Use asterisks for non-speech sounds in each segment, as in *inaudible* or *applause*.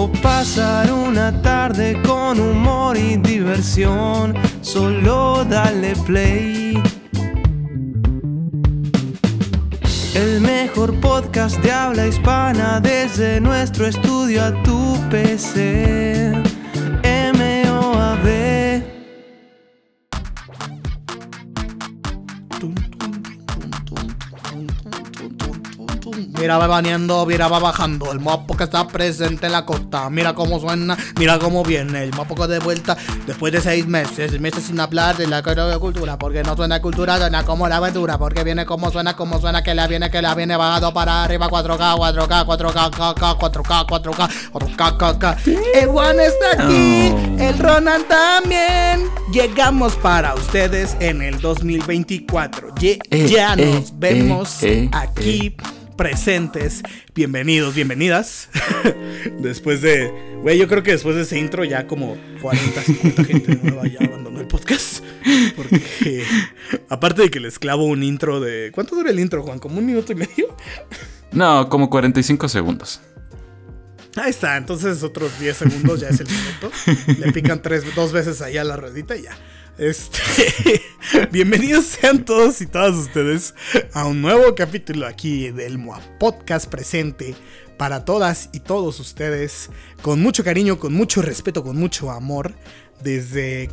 o pasar una tarde con humor y diversión, solo dale play. El mejor podcast de habla hispana desde nuestro estudio a tu PC. Mira va baneando, mira va bajando. El mopo que está presente en la costa. Mira cómo suena, mira cómo viene. El que de vuelta después de seis meses. Seis meses sin hablar de la cultura. Porque no suena cultura, suena como la aventura. Porque viene como suena, como suena, que la viene, que la viene bajado para arriba. 4K, 4K, 4K, 4K, 4K, 4K, 4K, 4K. El Juan está aquí, el Ronan también. Llegamos para ustedes en el 2024. Ye- Eh, ya eh, nos vemos eh, eh, aquí presentes. Bienvenidos, bienvenidas. *laughs* después de. Güey, yo creo que después de ese intro ya como 40, 50 gente nueva ya abandonó el podcast. Porque. Aparte de que les clavo un intro de. ¿Cuánto dura el intro, Juan? ¿Como un minuto y medio? No, como 45 segundos. Ahí está, entonces otros 10 segundos ya es el minuto. Le pican tres, dos veces ahí a la ruedita y ya. Este, *laughs* bienvenidos sean todos y todas ustedes a un nuevo capítulo aquí del MOA Podcast presente para todas y todos ustedes con mucho cariño, con mucho respeto, con mucho amor desde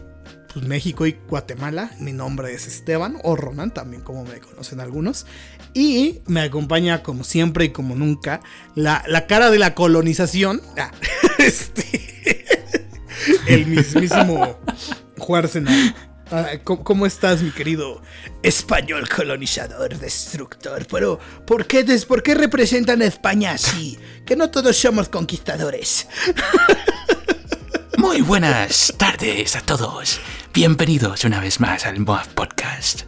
pues, México y Guatemala. Mi nombre es Esteban o Ronan, también como me conocen algunos. Y me acompaña como siempre y como nunca la, la cara de la colonización. Ah, *laughs* este, *laughs* el mismísimo Juarsenal. *laughs* Ah, ¿cómo, cómo estás, mi querido español colonizador, destructor? Pero, ¿por qué, des- ¿por qué representan a España así? Que no todos somos conquistadores. *laughs* Muy buenas tardes a todos. Bienvenidos una vez más al Moab Podcast.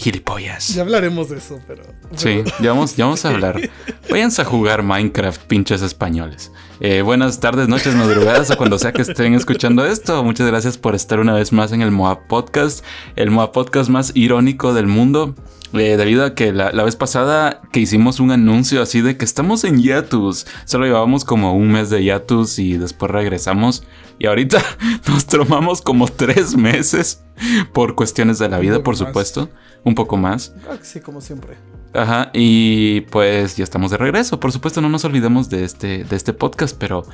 Gilipollas. Ya hablaremos de eso, pero. Sí, ya vamos, ya vamos a *laughs* hablar. Váyanse a jugar Minecraft, pinches españoles. Eh, buenas tardes, noches, madrugadas o cuando sea que estén escuchando esto. Muchas gracias por estar una vez más en el Moab Podcast, el Moab Podcast más irónico del mundo. Eh, debido a que la, la vez pasada que hicimos un anuncio así de que estamos en Yatus, solo llevábamos como un mes de Yatus y después regresamos. Y ahorita *laughs* nos tomamos como tres meses *laughs* por cuestiones de la vida, por más. supuesto. Un poco más. Ah, sí, como siempre. Ajá, y pues ya estamos de regreso. Por supuesto, no nos olvidemos de este, de este podcast, pero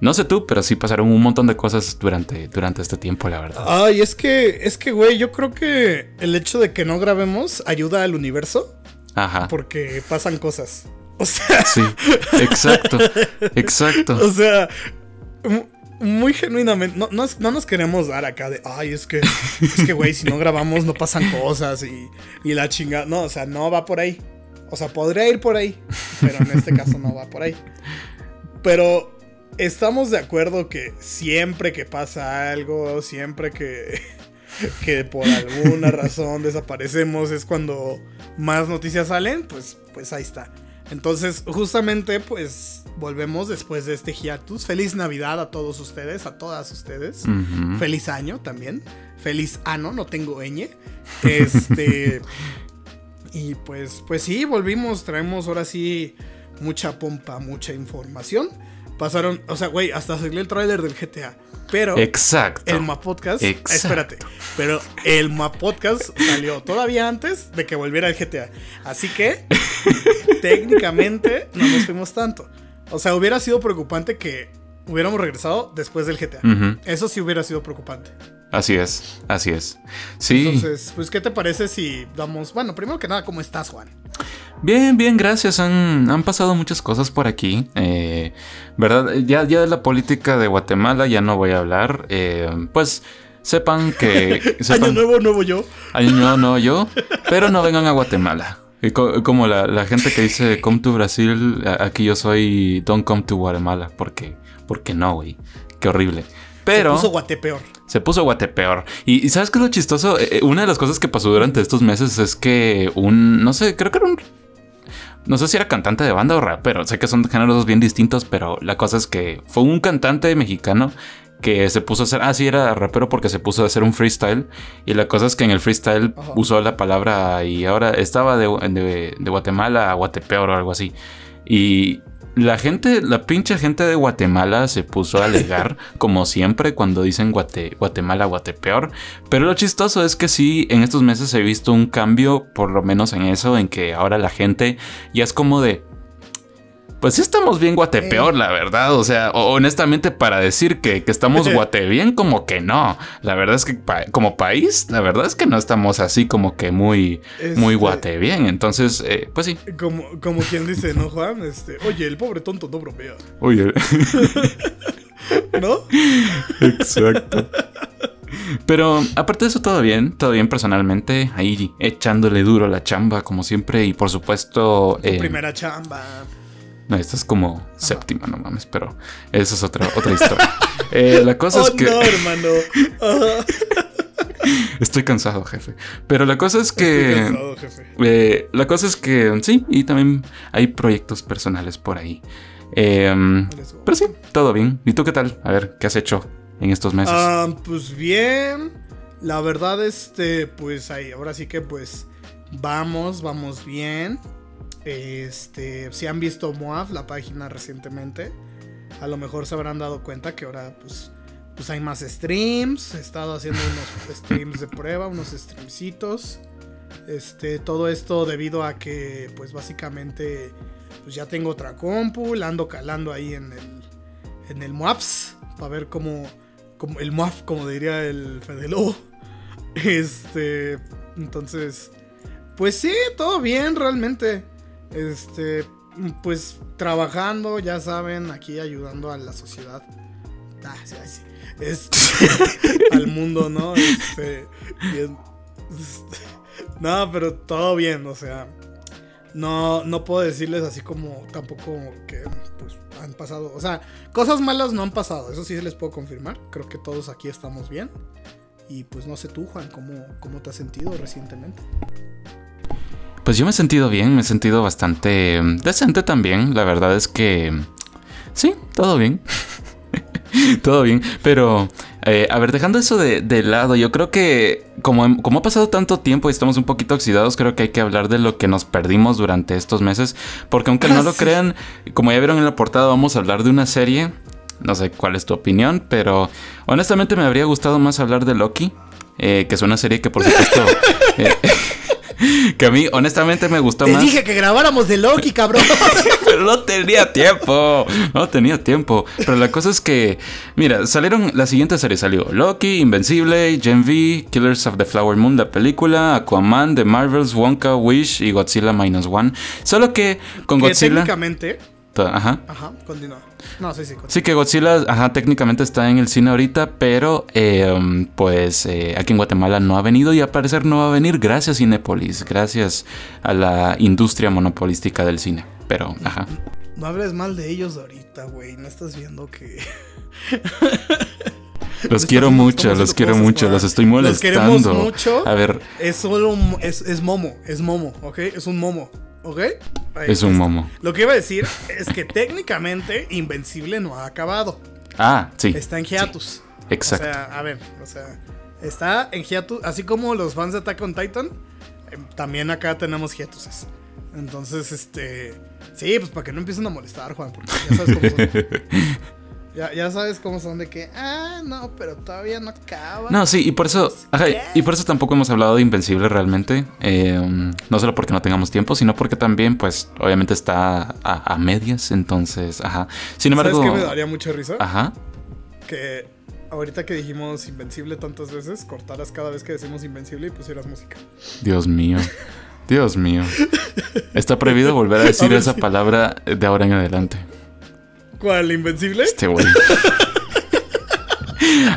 no sé tú, pero sí pasaron un montón de cosas durante, durante este tiempo, la verdad. Ay, es que, es que, güey, yo creo que el hecho de que no grabemos ayuda al universo Ajá. porque pasan cosas. *laughs* O sea, Sí, exacto, exacto. *laughs* o sea, muy genuinamente, no, no, no nos queremos dar acá de, ay, es que, es que, güey, si no grabamos no pasan cosas y, y la chingada. No, o sea, no va por ahí. O sea, podría ir por ahí, pero en este caso no va por ahí. Pero estamos de acuerdo que siempre que pasa algo, siempre que, que por alguna razón desaparecemos es cuando más noticias salen, pues, pues ahí está. Entonces, justamente, pues volvemos después de este hiatus. Feliz Navidad a todos ustedes, a todas ustedes. Feliz año también. Feliz ano, no tengo ñ. Este. *laughs* y pues, pues sí, volvimos. Traemos ahora sí mucha pompa, mucha información. Pasaron, o sea, güey, hasta salió el tráiler del GTA. Pero Exacto. el Ma Podcast, Exacto. espérate, pero el Ma Podcast salió todavía antes de que volviera el GTA. Así que *laughs* técnicamente no nos fuimos tanto. O sea, hubiera sido preocupante que hubiéramos regresado después del GTA. Eso sí hubiera sido preocupante. Así es, así es. Sí. Entonces, pues, ¿qué te parece si damos. Bueno, primero que nada, ¿cómo estás, Juan? Bien, bien, gracias. Han, han pasado muchas cosas por aquí. eh, ¿Verdad? Ya, ya de la política de Guatemala ya no voy a hablar. eh, pues sepan que... *laughs* sepan- Año nuevo, nuevo yo. Año nuevo no yo, pero no vengan a Guatemala. Como la, la gente que dice come to Brasil, aquí yo soy don't come to Guatemala, porque, porque no, güey. qué horrible. Pero... Se puso guatepeor. Se puso guatepeor. Y, y ¿sabes qué es lo chistoso? Eh, una de las cosas que pasó durante estos meses es que un... No sé, creo que era un no sé si era cantante de banda o rapero, sé que son géneros bien distintos, pero la cosa es que fue un cantante mexicano que se puso a hacer, ah, sí, era rapero porque se puso a hacer un freestyle. Y la cosa es que en el freestyle usó la palabra y ahora estaba de, de, de Guatemala a Guatepeor o algo así. Y la gente, la pinche gente de Guatemala se puso a alegar, *laughs* como siempre, cuando dicen Guate, Guatemala, Guatepeor. Pero lo chistoso es que sí, en estos meses he visto un cambio, por lo menos en eso, en que ahora la gente ya es como de, pues sí estamos bien guatepeor, la verdad. O sea, honestamente, para decir que, estamos *laughs* guate bien, como que no. La verdad es que como país, la verdad es que no estamos así como que muy, muy este guate bien. Entonces, eh, pues sí. Como, como quien dice, ¿no, Juan? Este, oye, el pobre tonto no bromea. Oye. *laughs* ¿No? Exacto. Pero aparte de eso, todo bien, todo bien personalmente. Ahí echándole duro la chamba, como siempre. Y por supuesto. Eh, primera chamba. No, esta es como séptima, no mames, pero esa es otra, otra historia. *laughs* Eh, la cosa es oh, que. No, hermano. *laughs* Estoy cansado, jefe. Pero la cosa es que. Estoy cansado, jefe. Eh, la cosa es que sí, y también hay proyectos personales por ahí. Em, pero sí, todo bien. ¿Y tú qué tal? A ver, ¿qué has hecho en estos meses? Ah, pues bien. La verdad, este, pues ahí, ahora sí que pues vamos, vamos bien. Este, si han visto Moab, la página recientemente, a lo mejor se habrán dado cuenta que ahora pues, pues hay más streams. He estado haciendo unos streams de prueba, unos streamcitos. Este, todo esto debido a que pues básicamente pues ya tengo otra compu, la ando calando ahí en el en el Moabs para ver cómo, el Moab, como diría el Fede *laughs* Este, entonces pues sí, todo bien realmente. Este, pues trabajando, ya saben, aquí ayudando a la sociedad. Ah, sí, sí. Este, *laughs* al mundo, ¿no? Este, este, no, pero todo bien, o sea. No, no puedo decirles así como tampoco que pues, han pasado. O sea, cosas malas no han pasado. Eso sí les puedo confirmar. Creo que todos aquí estamos bien. Y pues no sé tú, Juan, ¿cómo, cómo te has sentido recientemente? Pues yo me he sentido bien, me he sentido bastante mm, decente también. La verdad es que sí, todo bien. *laughs* todo bien. Pero, eh, a ver, dejando eso de, lado, yo creo que como, como ha pasado tanto tiempo y estamos un poquito oxidados, creo que hay que hablar de lo que nos perdimos durante estos meses. Porque aunque no lo crean, como ya vieron en la portada, vamos a hablar de una serie. No sé cuál es tu opinión, pero honestamente me habría gustado más hablar de Loki. Eh, que es una serie que por supuesto... *laughs* Eh, *laughs* que a mí honestamente me gustó más. Te dije que grabáramos de Loki, cabrón. *laughs* Pero no tenía tiempo. No tenía tiempo. Pero la cosa es que, mira, salieron la siguiente serie salió Loki, Invencible, Gen V, Killers of the Flower Moon, la película, Aquaman, The Marvels, Wonka, Wish y Godzilla Minus One. Solo que con que Godzilla técnicamente Ajá. Ajá, continúa. No, sí, sí. Sí, que Godzilla, ajá, técnicamente está en el cine ahorita, pero em, pues eh, aquí en Guatemala no ha venido y a parecer no va a venir gracias Cinepolis, gracias a la industria monopolística del cine. Pero, ajá. No hables mal de ellos ahorita, güey. No estás viendo que. *laughs* Los quiero mucho, los quiero mucho, los estoy molestando. Los queremos mucho. A ver. Es solo. Es, es momo, es momo, ¿ok? Es un momo. ¿Ok? es un momo. Lo que iba a decir es que técnicamente Invencible no ha acabado. Ah, sí. Está en hiatus. exacto. O sea, a ver, o sea, está en hiatus. Así como los fans de Attack on Titan, em, también acá tenemos hiatuses. Entonces, este. Sí, pues para que no empiecen a molestar, Juan, porque ya sabes cómo son. *laughs* Ya, sabes cómo son de que, ah, no, pero todavía no acaba. No, sí, y por eso, ajá, y por eso tampoco hemos hablado de Invencible realmente. Eh, no solo porque no tengamos tiempo, sino porque también, pues, obviamente está a, medias, entonces, ajá. Sin embargo. ¿Sabes qué me daría mucha risa? Ajá. Que ahorita que dijimos Invencible tantas veces, cortaras cada vez que decimos Invencible y pusieras música. Dios mío. Dios mío. Está prohibido volver a *laughs* decir esa palabra de ahora en adelante. ¿Cuál? ¿Invencible? Este güey.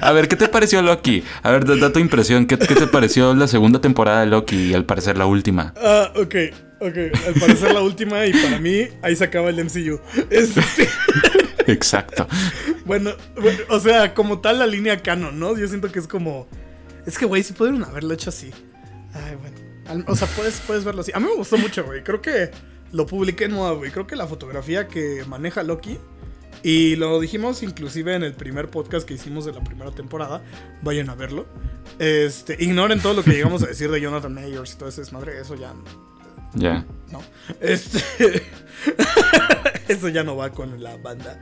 A ver, ¿qué te pareció Loki? A ver, da, tu impresión. ¿Qué, te pareció la segunda temporada de Loki y al parecer la última? Ah, ok, ok. Al parecer la última y para mí ahí se acaba el MCU. Este... Exacto. Bueno, bueno, o sea, como tal la línea canon, ¿no? Yo siento que es como. Es que, güey, sí pudieron haberlo hecho así. Ay, bueno. O sea, puedes, puedes verlo así. A mí me gustó mucho, güey. Creo que lo publiqué en moda, güey. Creo que la fotografía que maneja Loki. Y lo dijimos inclusive en el primer podcast que hicimos de la primera temporada. Vayan a verlo. Este, ignoren todo lo que llegamos a decir de Jonathan Mayers y todo ese desmadre. Eso ya Ya. no. Este. *laughs* Eso ya no va con la banda.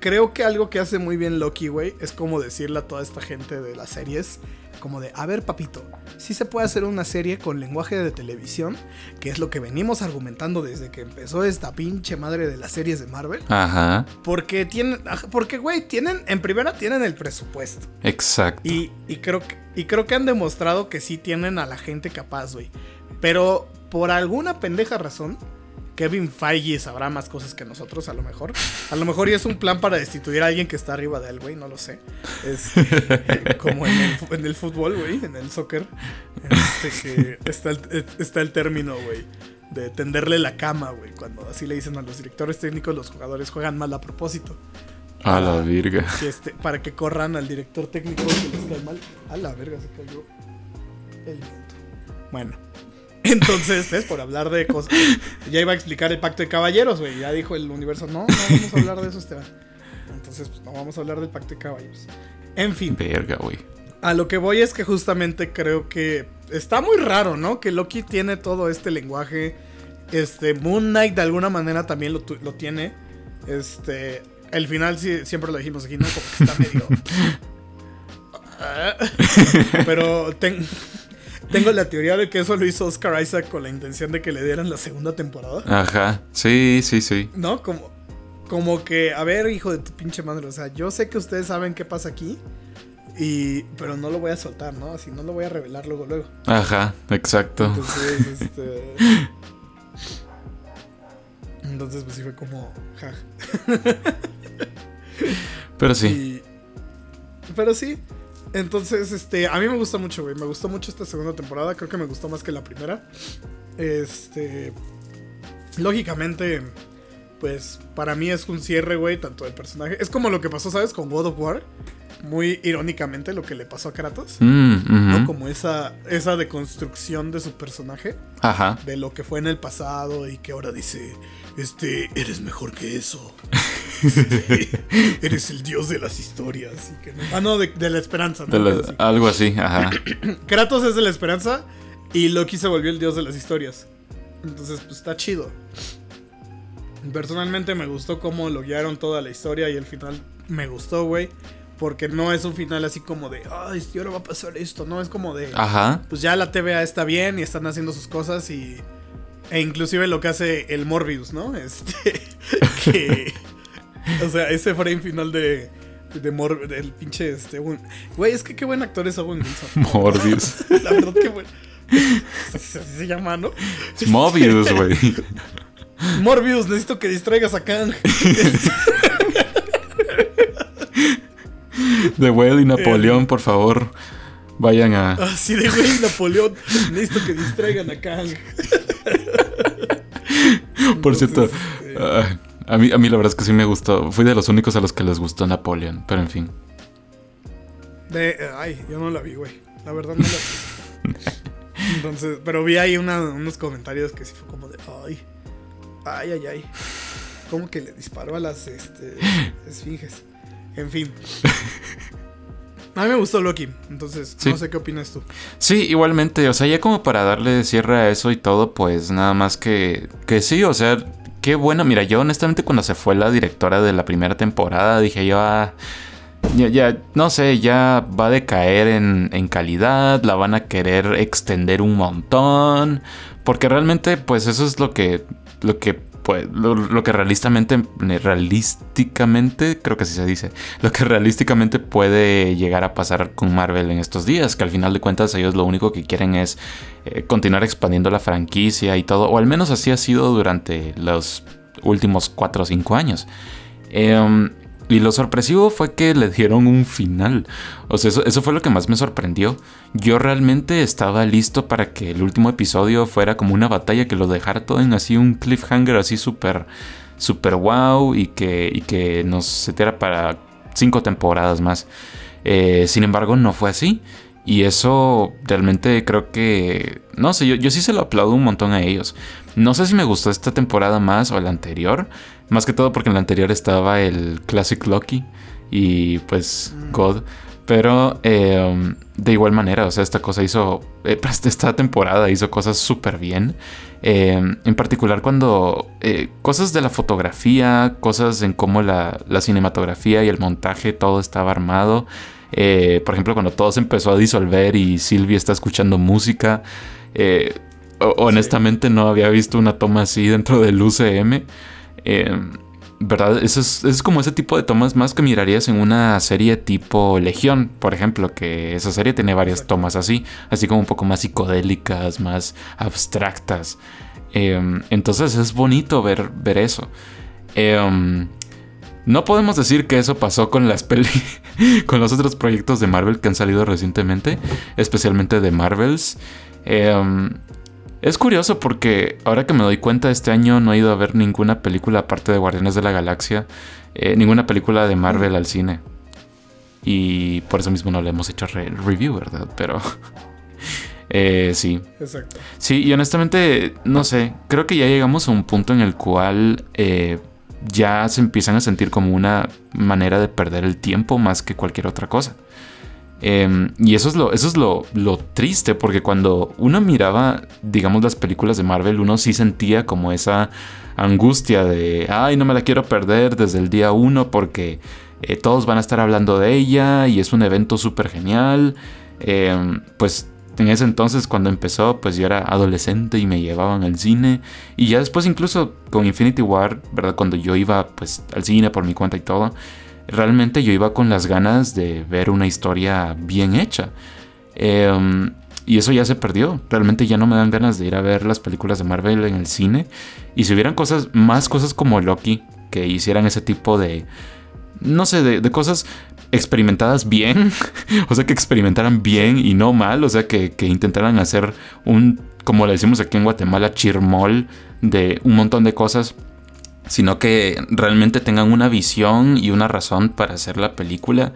Creo que algo que hace muy bien Loki, güey, es como decirle a toda esta gente de las series. Como de, a ver, papito, sí se puede hacer una serie con lenguaje de televisión, que es lo que venimos argumentando desde que empezó esta pinche madre de las series de Marvel. Ajá. Porque tienen, ajá, porque, güey, tienen, en primera tienen el presupuesto. Exacto. Y, y creo que, y creo que han demostrado que sí tienen a la gente capaz, güey. Pero por alguna pendeja razón, Kevin Feige sabrá más cosas que nosotros, a lo mejor. A lo mejor y es un plan para destituir a alguien que está arriba de él, güey, no lo sé. Este, *laughs* como en el, fu- en el fútbol, güey, en el soccer. Este, que está el, está el término, güey. De tenderle la cama, güey. Cuando así le dicen a los directores técnicos, los jugadores juegan mal a propósito. A la virga. que este, para que corran al director técnico que les cae mal. A la verga, se cayó el viento. Bueno, entonces, ¿ves? Por hablar de cosas. Ya iba a explicar el pacto de caballeros, güey. Ya dijo el universo, no, no vamos a hablar de eso, Esteban. Entonces, pues no vamos a hablar del pacto de caballeros. En fin, Verga, güey. a lo que voy es que justamente creo que está muy raro, ¿no? Que Loki tiene todo este lenguaje. Este, Moon Knight de alguna manera también lo, lo tiene. Este, el final sí, siempre lo dijimos aquí, ¿no? Como que está medio... *laughs* *laughs* Pero ten- tengo la teoría de que eso lo hizo Oscar Isaac con la intención de que le dieran la segunda temporada. Ajá. Sí, sí, sí. ¿No? Como, como que, a ver, hijo de tu pinche madre, o sea, yo sé que ustedes saben qué pasa aquí, y, pero no lo voy a soltar, ¿no? Así no lo voy a revelar luego, luego. Ajá, exacto. Entonces, *laughs* este... Entonces, pues sí fue como, ja. Pero sí. Y- Pero sí. Entonces, este, a mí me gusta mucho, güey. Me gustó mucho esta segunda temporada. Creo que me gustó más que la primera. Este. Lógicamente, pues para mí es un cierre, güey, tanto del personaje. Es como lo que pasó, ¿sabes? Con God of War. Muy irónicamente lo que le pasó a Kratos. Mm. ¿no? Como esa, esa deconstrucción de su personaje. Ajá. De lo que fue en el pasado y que ahora dice, este, eres mejor que eso. *laughs* Este, *laughs* eres el dios de las historias. y que no- Ah, no, de, de la esperanza. ¿no? La- así. algo así, ajá. *clears throat* Kratos es de la esperanza y Loki se volvió el dios de las historias. Entonces, pues está chido. Personalmente me gustó cómo lo guiaron toda la historia y el final me gustó, güey. Porque no es un final así como de, ay, y ahora va a pasar esto. No, es como de, Ajá. pues ya la TVA está bien y están haciendo sus cosas y... E inclusive lo que hace el Morbius, ¿no? *laughs* Este... que... O sea, ese frame final de... De Mor del pinche este... Güey, es que qué buen actor es Owen Wilson. *laughs* Morbius. La verdad que bueno. Así *laughs* así se llama, ¿no? Es Mobius, güey. Morbius, necesito que distraigas a Kang. De Whale y Napoleón, por favor. Vayan a. Así de güey, Napoleón. Necesito que distraigan a Kang. Por cierto, este, ah, a, mí, a mí la verdad es que sí me gustó. Fui de los únicos a los que les gustó Napoleón. Pero en fin. de- ay, yo no la vi, güey. La verdad no la vi. *laughs* Entonces, pero vi ahí una- unos comentarios que sí fue como de, ay, ay, ay, ay. Como que le disparó a las este, *laughs* esfinges. En fin. A mí me gustó Loki, entonces Sí. no sé qué opinas tú. Sí, igualmente, o sea, ya como para darle cierre a eso y todo, pues nada más que, que sí, o sea, qué bueno. Mira, yo honestamente cuando se fue la directora de la primera temporada dije yo, ah, ya, ya, no sé, ya va a decaer en, en calidad, la van a querer extender un montón, porque realmente, pues eso es lo que, lo que, pues, lo, que realistamente, realísticamente, creo que así se dice, lo que realísticamente puede llegar a pasar con Marvel en estos días, que al final de cuentas ellos lo único que quieren es eh, continuar expandiendo la franquicia y todo, o al menos así ha sido durante los últimos 4 o 5 años. Em, y lo sorpresivo fue que le dieron un final. O sea, eso, fue lo que más me sorprendió. Yo realmente estaba listo para que el último episodio fuera como una batalla que lo dejara todo en así un cliffhanger así súper super wow y que, y que nos setiera para cinco temporadas más. Eh, sin embargo, no fue así. Y eso realmente creo que... No sé, yo, yo sí se lo aplaudo un montón a ellos. No sé si me gustó esta temporada más o la anterior. Más que todo porque en la anterior estaba el Classic Loki y pues Mm. God. Pero eh, de igual manera, o sea, esta cosa hizo, eh, *laughs* esta temporada hizo cosas súper bien. Eh, en particular cuando eh, cosas de la fotografía, cosas en cómo la, la cinematografía y el montaje, todo estaba armado. Eh, por ejemplo, cuando todo se empezó a disolver y Sylvie está escuchando música. eh, honestamente no había visto una toma así dentro del UCM. Eh, ¿Verdad? Eso es, es como ese tipo de tomas más que mirarías en una serie tipo Legión, por ejemplo, que esa serie tiene varias tomas así, así como un poco más psicodélicas, más abstractas. Eh, entonces es bonito ver, ver eso. Eh, no podemos decir que eso pasó con las peli *laughs* con los otros proyectos de Marvel que han salido recientemente, especialmente de Marvels. Eh, es curioso porque ahora que me doy cuenta, este año no he ido a ver ninguna película aparte de Guardianes de la Galaxia, eh, ninguna película de Marvel al cine. Y por eso mismo no le hemos hecho re- review, ¿verdad? Pero *laughs* eh, sí. Exacto. Sí, y honestamente, no sé, creo que ya llegamos a un punto en el cual eh, ya se empiezan a sentir como una manera de perder el tiempo más que cualquier otra cosa. Eh, y eso es, lo, eso es lo, lo triste, porque cuando uno miraba, digamos, las películas de Marvel, uno sí sentía como esa angustia de, ay, no me la quiero perder desde el día uno porque eh, todos van a estar hablando de ella y es un evento súper genial. Eh, pues en ese entonces cuando empezó, pues yo era adolescente y me llevaban al cine. Y ya después incluso con Infinity War, ¿verdad? Cuando yo iba pues al cine por mi cuenta y todo, realmente yo iba con las ganas de ver una historia bien hecha. Eh, y eso ya se perdió. Realmente ya no me dan ganas de ir a ver las películas de Marvel en el cine. Y si hubieran cosas, más cosas como Loki, que hicieran ese tipo de, no sé, de, de cosas experimentadas bien. *laughs* o sea, que experimentaran bien y no mal. O sea, que, que intentaran hacer un, como le decimos aquí en Guatemala, chirmol de un montón de cosas. Sino que realmente tengan una visión y una razón para hacer la película.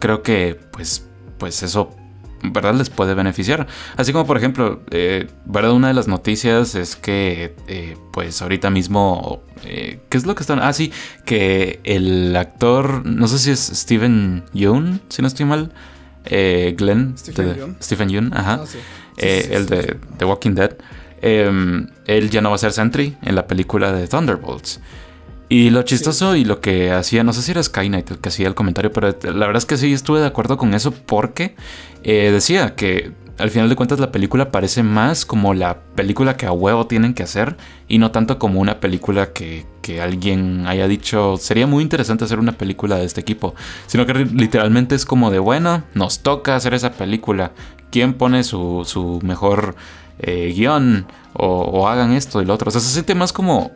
Creo que, pues, pues eso ¿verdad? Les puede beneficiar. Así como, por ejemplo, eh, ¿verdad? Una de las noticias es que, eh, pues ahorita mismo, eh, ¿qué es lo que están? Ah, sí, que el actor, no sé si es Steven Yeun, si no estoy mal, eh, Glenn, Stephen de- Yeun. Stephen Yeun, ajá, Ah, sí. Sí, sí, sí, el de. The Walking Dead, eh, él ya no va a ser Sentry en la película de Thunderbolts. Y lo chistoso y lo que hacía, no sé si era Skynight el que hacía el comentario, pero la verdad es que sí estuve de acuerdo con eso porque eh, decía que al final de cuentas la película parece más como la película que a huevo tienen que hacer y no tanto como una película que, que alguien haya dicho sería muy interesante hacer una película de este equipo, sino que literalmente es como de bueno, nos toca hacer esa película, ¿quién pone su, su mejor eh, guion? O, o hagan esto y lo otro, o sea, se siente más como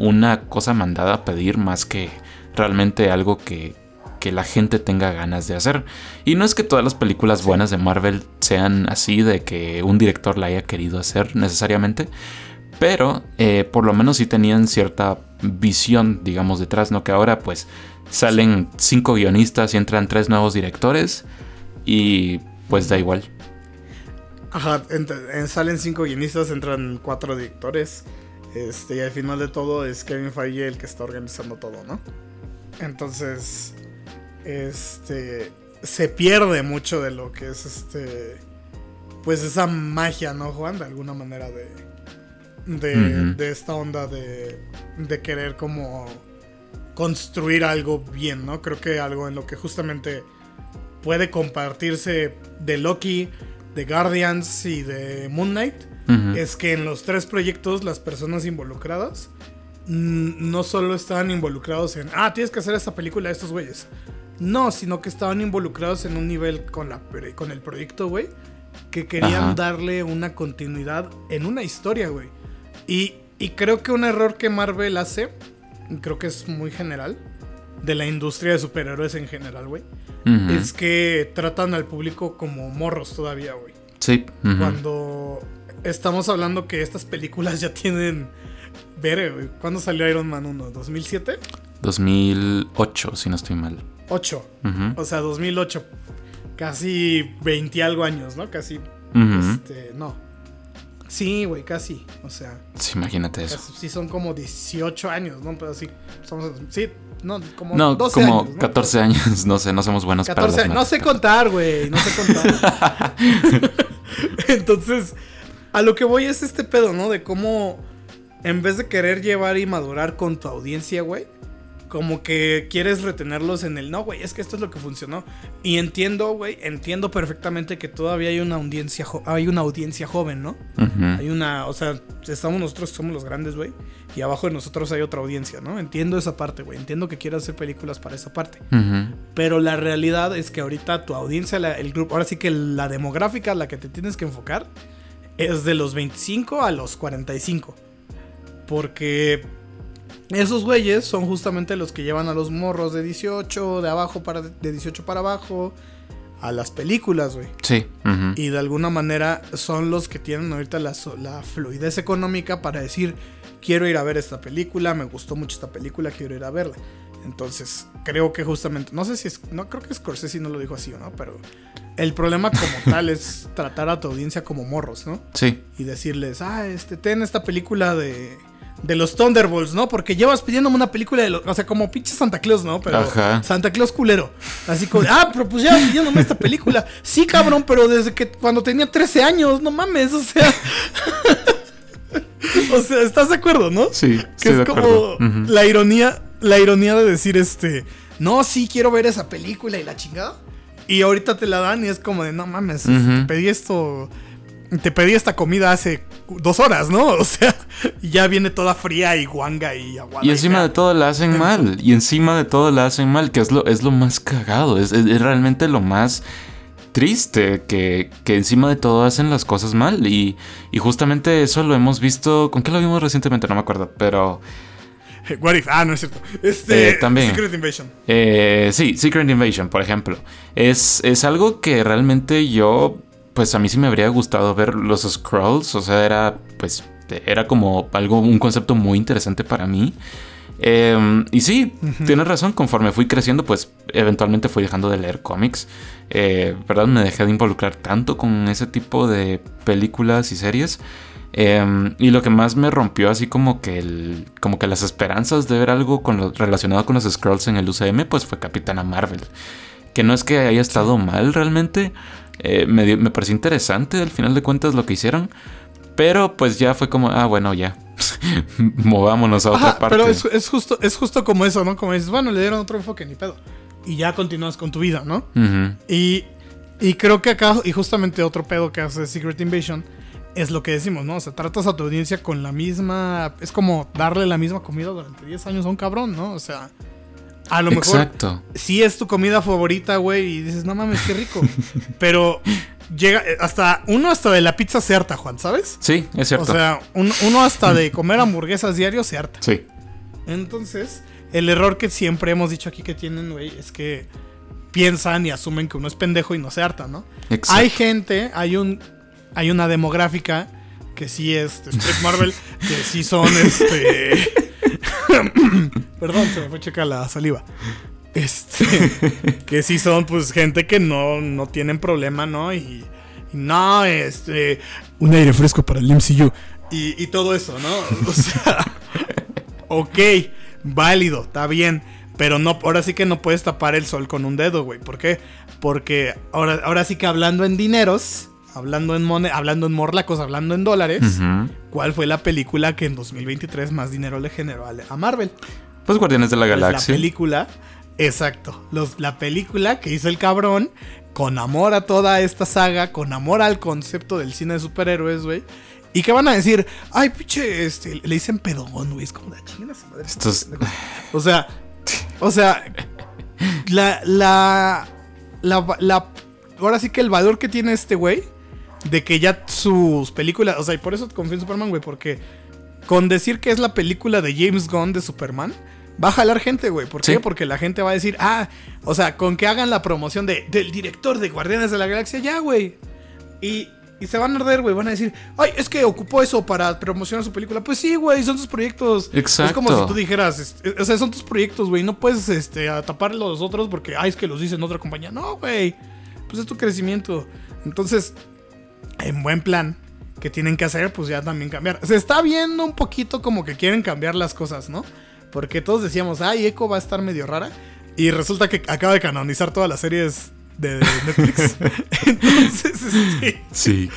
una cosa mandada a pedir más que realmente algo que, que la gente tenga ganas de hacer. Y no es que todas las películas buenas de Marvel sean así, de que un director la haya querido hacer necesariamente, pero eh, por lo menos sí tenían cierta visión, digamos, detrás, ¿no? Que ahora pues salen cinco guionistas y entran tres nuevos directores y pues da igual. Ajá, eh, salen cinco guionistas, entran cuatro directores. Este, y al final de todo es Kevin Feige el que está organizando todo, ¿no? Entonces, este, se pierde mucho de lo que es este, pues esa magia, ¿no, Juan? De alguna manera de, de, de esta onda de, de querer como construir algo bien, ¿no? Creo que algo en lo que justamente puede compartirse de Loki, de Guardians y de Moon Knight Es que en los tres proyectos las personas involucradas no solo estaban involucrados en, ah, tienes que hacer esta película de estos güeyes. No, sino que estaban involucrados en un nivel con, la, con el proyecto, güey, que querían Ajá. darle una continuidad en una historia, güey. Y, y creo que un error que Marvel hace, creo que es muy general, de la industria de superhéroes en general, güey, es que tratan al público como morros todavía, güey Sí. cuando estamos hablando que estas películas ya tienen Ver. ¿Cuándo salió Iron Man 1? ¿2007? 2008, si no estoy mal. 8. Ujú, O sea, 2008. Casi 20 y algo años, ¿no? Casi. ujú. Este. No. Sí, güey, casi. O sea, Sí, imagínate eso. casi- sí son como 18 años, ¿no? Pero sí. Somos, sí, no, como No, 12 como años. ¿no? 14 años, no sé, no somos buenos para 14, las no sé contar, güey, no sé contar. *laughs* *laughs* Entonces, a lo que voy es este pedo, ¿no? De cómo, en vez de querer llevar y madurar con tu audiencia, güey, como que quieres retenerlos en el no, güey, es que esto es lo que funcionó. Y entiendo, güey, entiendo perfectamente que todavía hay una audiencia, hay una audiencia joven, ¿no? Hay una, o sea, estamos nosotros que somos los grandes, güey, y abajo de nosotros hay otra audiencia, ¿no? Entiendo esa parte, güey, entiendo que quieras hacer películas para esa parte. Pero la realidad es que ahorita tu audiencia, la- el grupo, ahora sí que la demográfica a la que te tienes que enfocar es de los 25 a los 45. Porque esos güeyes son justamente los que llevan a los morros de 18, de abajo para de 18 para abajo a las películas, güey. Sí. Y de alguna manera son los que tienen ahorita la fluidez económica para decir, quiero ir a ver esta película, me gustó mucho esta película, quiero ir a verla. Entonces, creo que justamente, no sé si es, no creo que Scorsese no lo dijo así o no, pero el problema como *laughs* tal es tratar a tu audiencia como morros, ¿no? Sí. Y decirles, ah, este, ten esta película de, de los Thunderbolts, ¿no? Porque llevas pidiéndome una película de los, o sea, como pinche Santa Claus, ¿no? Pero Ajá. Santa Claus culero. Así como, ah, pero pues ya pidiéndome esta película. Sí, cabrón, pero desde que cuando tenía 13 años, no mames, o sea. *laughs* *laughs* o sea, ¿estás de acuerdo, no? Sí, Que estoy de es como acuerdo. La ironía, la ironía de decir este, no, sí quiero ver esa película y la chingada. Y ahorita te la dan y es como de, no mames, te pedí esto, te pedí esta comida hace dos horas, ¿no? *laughs* O sea, y ya viene toda fría y guanga y aguada. Y encima de todo la hacen mal. Y encima de todo la hacen mal, que es lo, es lo más cagado. Es, es- es realmente lo más triste. Que, que encima de todo hacen las cosas mal. Y, y justamente eso lo hemos visto. ¿Con qué lo vimos recientemente? No me acuerdo. Pero. *laughs* What if? Ah, no es cierto. Este, Eh, también. Secret Invasion. eh, sí, Secret Invasion, por ejemplo. Es, es algo que realmente yo. Pues a mí sí me habría gustado ver los scrolls. O sea, era. Pues. Era como algo. Un concepto muy interesante para mí. Eh, y sí, tienes razón, conforme fui creciendo, pues eventualmente fui dejando de leer cómics. Eh, ¿Verdad? Me dejé de involucrar tanto con ese tipo de películas y series. Eh, y lo que más me rompió así como que el, como que las esperanzas de ver algo con lo- relacionado con los Scrolls en el UCM, pues fue Capitana Marvel. Que no es que haya estado mal realmente. eh, me, dio- me pareció interesante al final de cuentas lo que hicieron. Pero pues ya fue como, ah, bueno, ya. *laughs* Movámonos a otra parte. pero es, es justo, es justo como eso, ¿no? Como dices, bueno, le dieron otro enfoque, ni pedo. Y ya continúas con tu vida, ¿no? Y, y creo que acá, y justamente otro pedo que hace Secret Invasion, es lo que decimos, ¿no? O sea, tratas a tu audiencia con la misma. Es como darle la misma comida durante 10 años a un cabrón, ¿no? O sea, a lo mejor Exacto. sí es tu comida favorita, güey, y dices, no mames, qué rico. *laughs* Pero llega eh, hasta. Uno hasta de la pizza se harta, Juan, ¿sabes? Sí, es cierto. O sea, un- uno hasta de comer hamburguesas diario se harta. sí. Entonces, el error que siempre hemos dicho aquí que tienen, güey, es que piensan y asumen que uno es pendejo y no se harta, ¿no? Exacto. Hay gente, hay un hay una demográfica que sí es Street Marvel, que sí son este *laughs* *coughs* Perdón, se me fue checar la saliva. Este *laughs* que sí son pues gente que no no tienen problema, ¿no? Y, y no este un aire fresco para el MCU y, y todo eso, ¿no? O sea, *laughs* ok, válido, está bien. Pero no, ahora sí que no puedes tapar el sol con un dedo, güey. ¿Por qué? Porque ahora, ahora sí que hablando en dineros, hablando en moneda, hablando en morlacos, hablando en dólares. ¿cuál fue la película que en 2023 más dinero le generó a Marvel? Pues Guardianes de la Pues la Galaxia. película, exacto. Los, la película que hizo el cabrón con amor a toda esta saga, con amor al concepto del cine de superhéroes, güey. Y que van a decir, ay, pinche, este, le dicen pedón, güey. Es como la chingada su madre. Estos- O sea, o sea, la, la, la, la- ahora sí que el valor que tiene este güey, de que ya sus películas, o sea, y por eso confío en Superman, güey, porque con decir que es la película de James Gunn de Superman, va a jalar gente, güey. ¿Por qué? Sí. Porque la gente va a decir, ah, o sea, con que hagan la promoción de, del director de Guardianes de la Galaxia, ya, güey. Y Y se van a arder, güey. Van a decir, ay, es que ocupó eso para promocionar su película. Pues sí, güey, son tus proyectos. Exacto. Es como si tú dijeras, o sea, son tus proyectos, güey. No puedes este, tapar los otros porque, ay, es que los dicen otra compañía. No, güey. Pues es tu crecimiento. Entonces, en buen plan, que tienen que hacer, pues ya también cambiar. Se está viendo un poquito como que quieren cambiar las cosas, ¿no? Porque todos decíamos, ay, Echo va a estar medio rara. Y resulta que acaba de canonizar todas las series de Netflix. *laughs* *laughs* Entonces, este, Sí.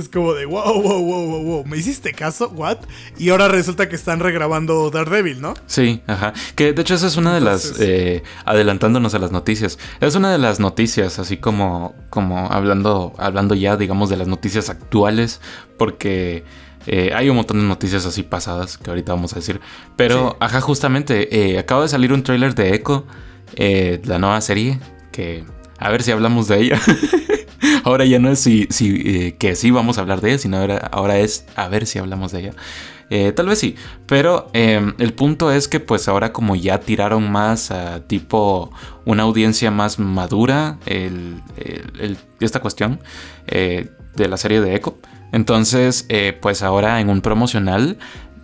Es como de wow, wow, wow, wow, wow. ¿Me hiciste caso? ¿What? Y ahora resulta que están regrabando Daredevil, ¿no? Sí, ajá. Que de hecho esa es una de las, eh, adelantándonos a las noticias, es una de las noticias, así como, como hablando, hablando ya, digamos, de las noticias actuales, porque eh, hay un montón de noticias así pasadas que ahorita vamos a decir. Pero, Sí. ajá, justamente, eh, acaba de salir un tráiler de Echo, eh, la nueva serie, que a ver si hablamos de ella. *laughs* ahora ya no es si, si, eh, que sí vamos a hablar de ella, sino ahora, ahora es a ver si hablamos de ella. Eh, tal vez sí, pero eh, el punto es que pues ahora como ya tiraron más a tipo una audiencia más madura el- el- el- esta cuestión eh, de la serie de Echo, entonces pues ahora en un promocional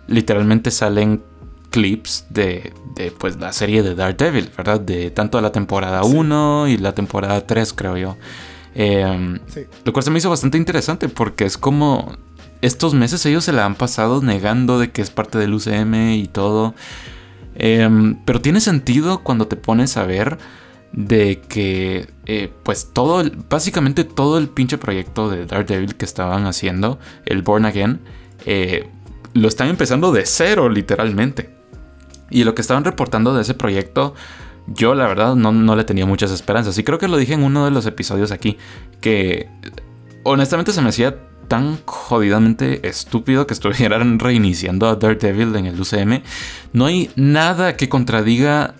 literalmente salen clips de, de, pues la serie de Daredevil, ¿verdad? De tanto la temporada 1 y la temporada 3 creo yo. Eh, Sí. lo cual se me hizo bastante interesante porque es como estos meses ellos se la han pasado negando de que es parte del UCM y todo. Em, pero tiene sentido cuando te pones a ver de que eh, pues todo, el- básicamente todo el pinche proyecto de Daredevil que estaban haciendo, el Born Again, eh, lo están empezando de cero literalmente. Y lo que estaban reportando de ese proyecto, yo la verdad no, no le tenía muchas esperanzas. Y creo que lo dije en uno de los episodios aquí, que honestamente se me hacía tan jodidamente estúpido que estuvieran *laughs* reiniciando a Daredevil en el UCM. No hay nada que contradiga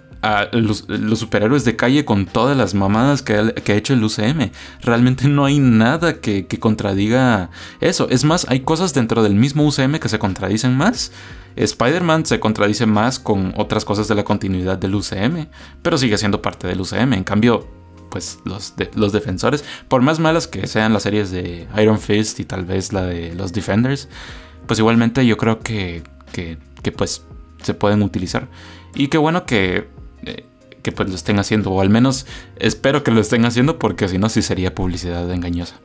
los, superhéroes de calle con todas las mamadas que ha, hecho el UCM. Realmente no hay nada que, contradiga eso. Es más, hay cosas dentro del mismo UCM que se contradicen más. Spider-Man se contradice más con otras cosas de la continuidad del UCM, pero sigue siendo parte del UCM. En cambio, pues los, los defensores, por más malas que sean las series de Iron Fist y tal vez la de los Defenders, pues igualmente yo creo que, que, que, pues se pueden utilizar. Y qué bueno que, eh, que pues lo estén haciendo, o al menos espero que lo estén haciendo porque si no sí sería publicidad engañosa.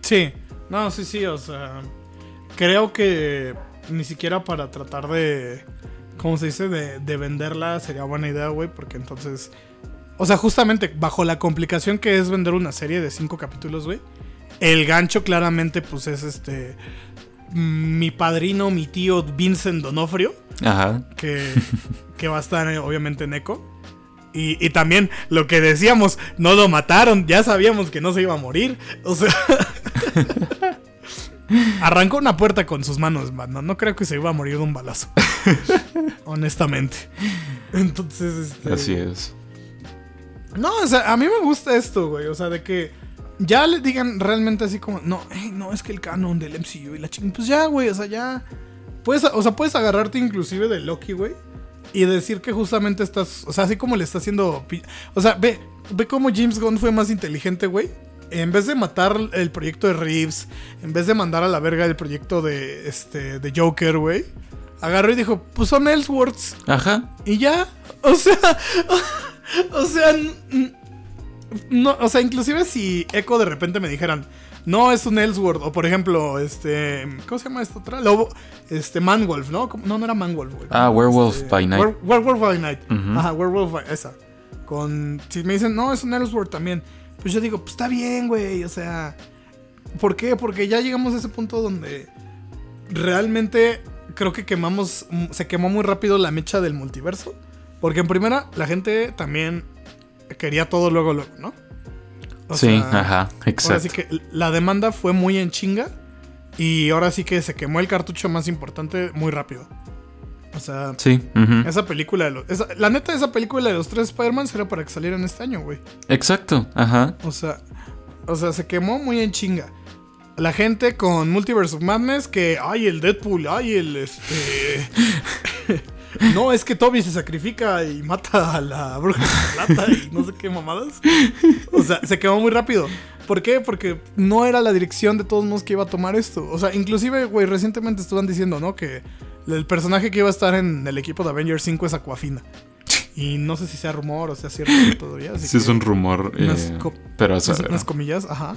Sí, no, sí, sí, o sea, creo que ni siquiera para tratar de, ¿cómo se dice? De, de venderla sería buena idea, güey, porque entonces, o sea, justamente bajo la complicación que es vender una serie de cinco capítulos, güey, el gancho claramente pues es este, mi padrino, mi tío Vincent Donofrio, Ajá. que, que va a estar eh, obviamente en Echo. Y, y también lo que decíamos, no lo mataron, ya sabíamos que no se iba a morir. O sea, *laughs* arrancó una puerta con sus manos, mano. No creo que se iba a morir de un balazo. *laughs* Honestamente. Entonces, este, Así es. no, o sea, a mí me gusta esto, güey. O sea, de que ya le digan realmente así como, no, "Ey, no, es que el canon del MCU y la chingada. Pues ya, güey, o sea, ya. Puedes, o sea, puedes agarrarte inclusive de Loki, güey. Y decir que justamente estás. O sea, así como le está haciendo. O sea, ve, ve cómo James Gunn fue más inteligente, güey. En vez de matar el proyecto de Reeves, en vez de mandar a la verga el proyecto de este de Joker, güey. Agarró y dijo, pues son Ellsworths. Ajá. Y ya, o sea, *laughs* o sea, no, o sea, inclusive si Echo de repente me dijeran, no es un Ellsworth, o por ejemplo, este, ¿cómo se llama esta otra? Lobo, este, Manwolf, ¿no? No, no era Manwolf, güey. Ah, Werewolf Este, by Night. Wer- Werewolf by Night. Ajá, Werewolf by, esa. Con, si me dicen, no, es un Ellsworth también, pues yo digo, pues está bien, güey, o sea, ¿por qué? Porque ya llegamos a ese punto donde realmente creo que quemamos, se quemó muy rápido la mecha del multiverso. Porque en primera, la gente también quería todo luego, luego, ¿no? O sí, sea, ajá, Ahora exacto. sí que la demanda fue muy en chinga. Y ahora sí que se quemó el cartucho más importante muy rápido. O sea, Sí, esa película de los. esa- la neta, esa película de los tres Spider-Man era para que salieran este año, güey. exacto, ajá. O sea, o sea, se quemó muy en chinga. La gente con Multiverse of Madness que, ay, el Deadpool, ay, el este. *laughs* no, es que Toby se sacrifica y mata a la bruja escarlata y no sé qué mamadas. O sea, se quemó muy rápido. ¿Por qué? Porque no era la dirección de todos modos que iba a tomar esto. O sea, inclusive, güey, recientemente estaban diciendo, ¿no? Que el personaje que iba a estar en el equipo de Avengers 5 es Aquafina. Y no sé si sea rumor o sea cierto todavía. Así Sí, es un rumor. unas eh, pero a saber. unas comillas, ajá.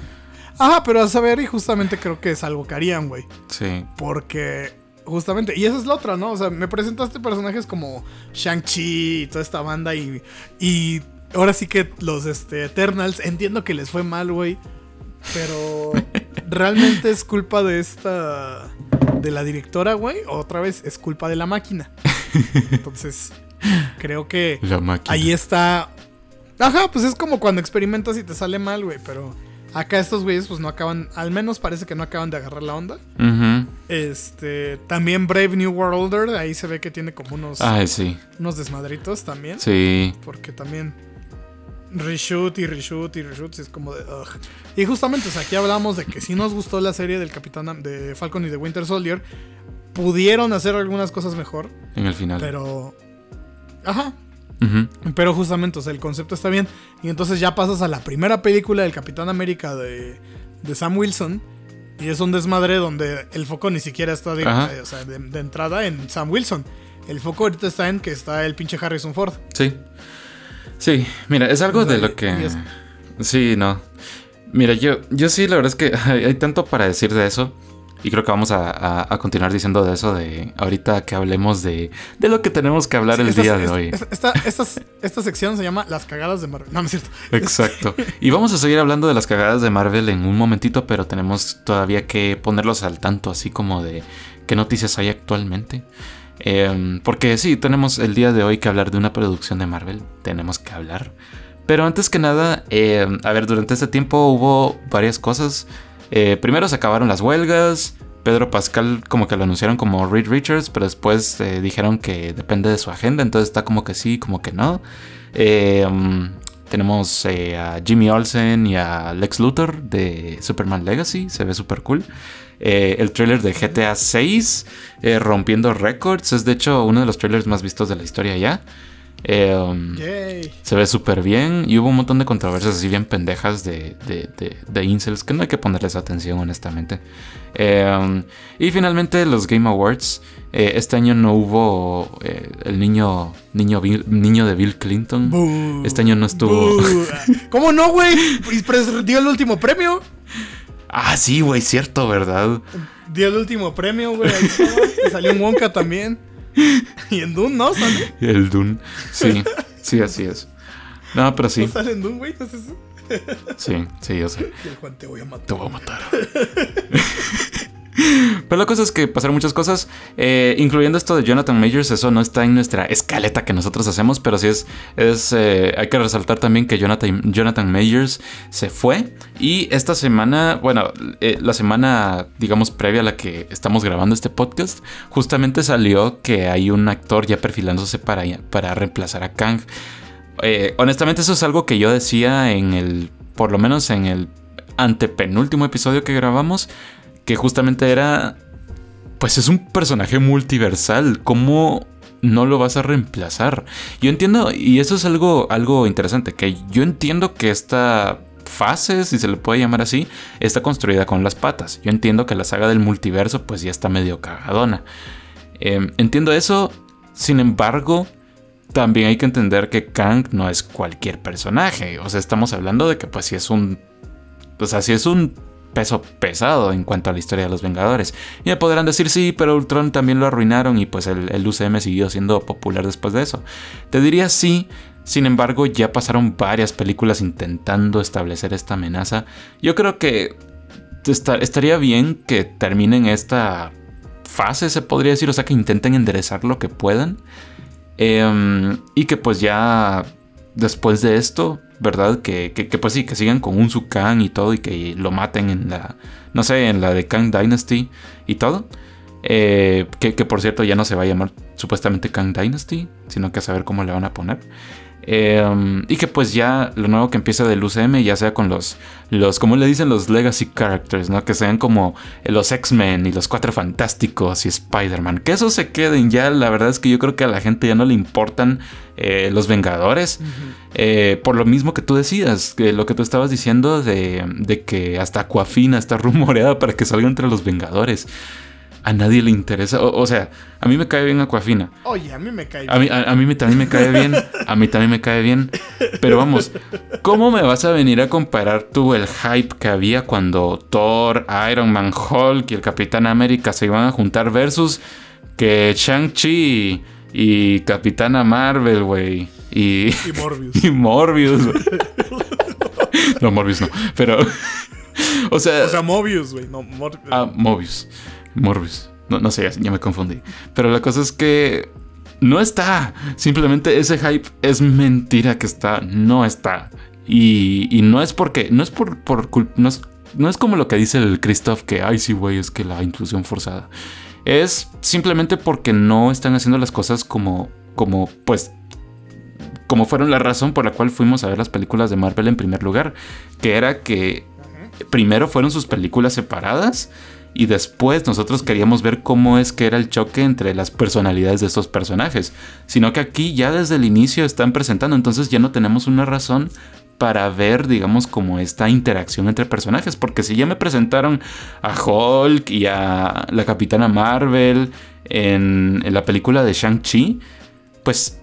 Ajá, pero a saber, y justamente creo que es algo que harían, güey. Sí. Porque, justamente, y esa es la otra, ¿no? O sea, me presentaste personajes como Shang-Chi y toda esta banda y, y ahora sí que los este, Eternals, entiendo que les fue mal, güey. Pero *laughs* realmente es culpa de esta, de la directora, güey. Otra vez es culpa de la máquina. Entonces, creo que La máquina. ahí está. Ajá, pues es como cuando experimentas y te sale mal, güey. Pero acá estos güeyes, pues no acaban. Al menos parece que no acaban de agarrar la onda. Ujú. Este. También Brave New World Order. Ahí se ve que tiene como unos, Ay, sí. unos desmadritos también. Sí. Porque también. Reshoot y reshoot y reshoot. y Es como de. ugh. Y justamente, o sea, aquí hablamos de que si nos gustó la serie del Capitán de Falcon y de Winter Soldier. Pudieron hacer algunas cosas mejor. En el final. Pero. Ajá, Pero justamente, o sea, el concepto está bien. Y entonces ya pasas a la primera película del Capitán América de, de Sam Wilson. Y es un desmadre donde el foco ni siquiera está de, eh, o sea, de, de entrada en Sam Wilson. El foco ahorita está en que está el pinche Harrison Ford. Sí. Sí, mira, es algo O sea, de lo que... es- Sí, no. Mira, yo, yo sí, la verdad es que *laughs* hay, hay tanto para decir de eso. Y creo que vamos a, a- a continuar diciendo de eso de ahorita que hablemos de, de lo que tenemos que hablar el día de hoy. Esta, esta, esta sección se llama Las cagadas de Marvel. No, no es cierto. Exacto. *laughs* Y vamos a seguir hablando de las cagadas de Marvel en un momentito, pero tenemos todavía que ponerlos al tanto, así como de qué noticias hay actualmente. Em, porque sí, tenemos el día de hoy que hablar de una producción de Marvel. Tenemos que hablar. Pero antes que nada, em, a ver, durante este tiempo hubo varias cosas. Eh, primero se acabaron las huelgas. Pedro Pascal como que lo anunciaron como Reed Richards, pero después eh, dijeron que depende de su agenda, entonces está como que sí, como que no. Eh, mm, tenemos a Jimmy Olsen y a Lex Luthor de Superman Legacy, se ve súper cool. El trailer de GTA 6 eh, rompiendo récords, es de hecho uno de los trailers más vistos de la historia ya. Eh, um, Yay. se ve súper bien y hubo un montón de controversias así bien pendejas de, de, de- de incels que no hay que ponerles atención honestamente. Eh, y finalmente los Game Awards. Eh, este año no hubo eh, el niño, niño, Bill- niño de Bill Clinton. Boo. Este año no estuvo. *laughs* ¿Cómo no, güey? Y pres- Dio el último premio. Ah, sí, güey, cierto, ¿verdad? Dio el último premio, güey. Salió en Wonka también. *laughs* Y en Dune, ¿no? ¿Sale? El Dune. Sí, sí, así es. No, pero sí, ¿No sale en Dune, güey? ¿No es eso? sí, sí, yo sé. *laughs* Y el Juan te voy a matar. Te voy a matar. *laughs* Pero la cosa es que pasaron muchas cosas, eh, incluyendo esto de Jonathan Majors. Eso no está en nuestra escaleta que nosotros hacemos, pero sí es. es eh, hay que resaltar también que Jonathan, Jonathan Majors se fue. Y esta semana, bueno, eh, la semana, digamos, previa a la que estamos grabando este podcast, justamente salió que hay un actor ya perfilándose para, para reemplazar a Kang. Honestamente, eso es algo que yo decía en el. Por lo menos en el antepenúltimo episodio que grabamos. Que justamente era. Pues es un personaje multiversal. ¿Cómo no lo vas a reemplazar? Yo entiendo, y eso es algo, algo interesante. Que yo entiendo que esta fase, si se le puede llamar así, está construida con las patas. Yo entiendo que la saga del multiverso, pues ya está medio cagadona. Eh, entiendo eso. Sin embargo, también hay que entender que Kang no es cualquier personaje. O sea, estamos hablando de que pues si es un... O sea, si es un peso pesado en cuanto a la historia de los Vengadores. Y me podrán decir sí, pero Ultron también lo arruinaron y pues el, el UCM siguió siendo popular después de eso. Te diría sí, sin embargo ya pasaron varias películas intentando establecer esta amenaza. Yo creo que esta- estaría bien que terminen esta fase, se podría decir, o sea que intenten enderezar lo que puedan. Em, y que pues ya después de esto, ¿verdad? Que, que, pues sí, que sigan con un Kang y todo y que lo maten en la, no sé, en la de Kang Dynasty y todo. Eh, que, que, por cierto ya no se va a llamar supuestamente Kang Dynasty, sino que a saber cómo le van a poner. Eh, y que pues ya lo nuevo que empieza del UCM ya sea con los, los como le dicen los legacy characters, ¿no? Que sean como los X-Men y los Cuatro Fantásticos y Spider-Man. Que eso se queden ya, la verdad es que yo creo que a la gente ya no le importan eh, los Vengadores. eh, por lo mismo que tú decías, que lo que tú estabas diciendo de, de que hasta Aquafina está *laughs* rumoreada para que salga entre los Vengadores a nadie le interesa. O, o, sea, a mí me cae bien Aquafina. Oye, a mí me cae bien. A mí, a, a mí también me cae bien. A mí también me cae bien. Pero vamos, ¿cómo me vas a venir a comparar tú el hype que había cuando Thor, Iron Man, Hulk y el Capitán América se iban a juntar versus que Shang-Chi y Capitana Marvel, güey? Y, y Morbius. *laughs* Y Morbius. *laughs* no, Morbius no. Pero... *laughs* O sea, o sea, Mobius, güey. No, Mor ah, Mobius. Morbius. No, no sé, ya, me confundí. Pero la cosa es que no está. Simplemente ese hype es mentira que está. No está. Y, y no es porque. No es por. por no, es, no es como lo que dice el Christoph que, ay, sí, güey, es que la inclusión forzada. Es simplemente porque no están haciendo las cosas como. Como, pues. Como fueron la razón por la cual fuimos a ver las películas de Marvel en primer lugar. Que era que. Primero fueron sus películas separadas y después nosotros queríamos ver cómo es que era el choque entre las personalidades de estos personajes, sino que aquí ya desde el inicio están presentando, entonces ya no tenemos una razón para ver, digamos, como esta interacción entre personajes, porque si ya me presentaron a Hulk y a la Capitana Marvel en, en la película de Shang-Chi, pues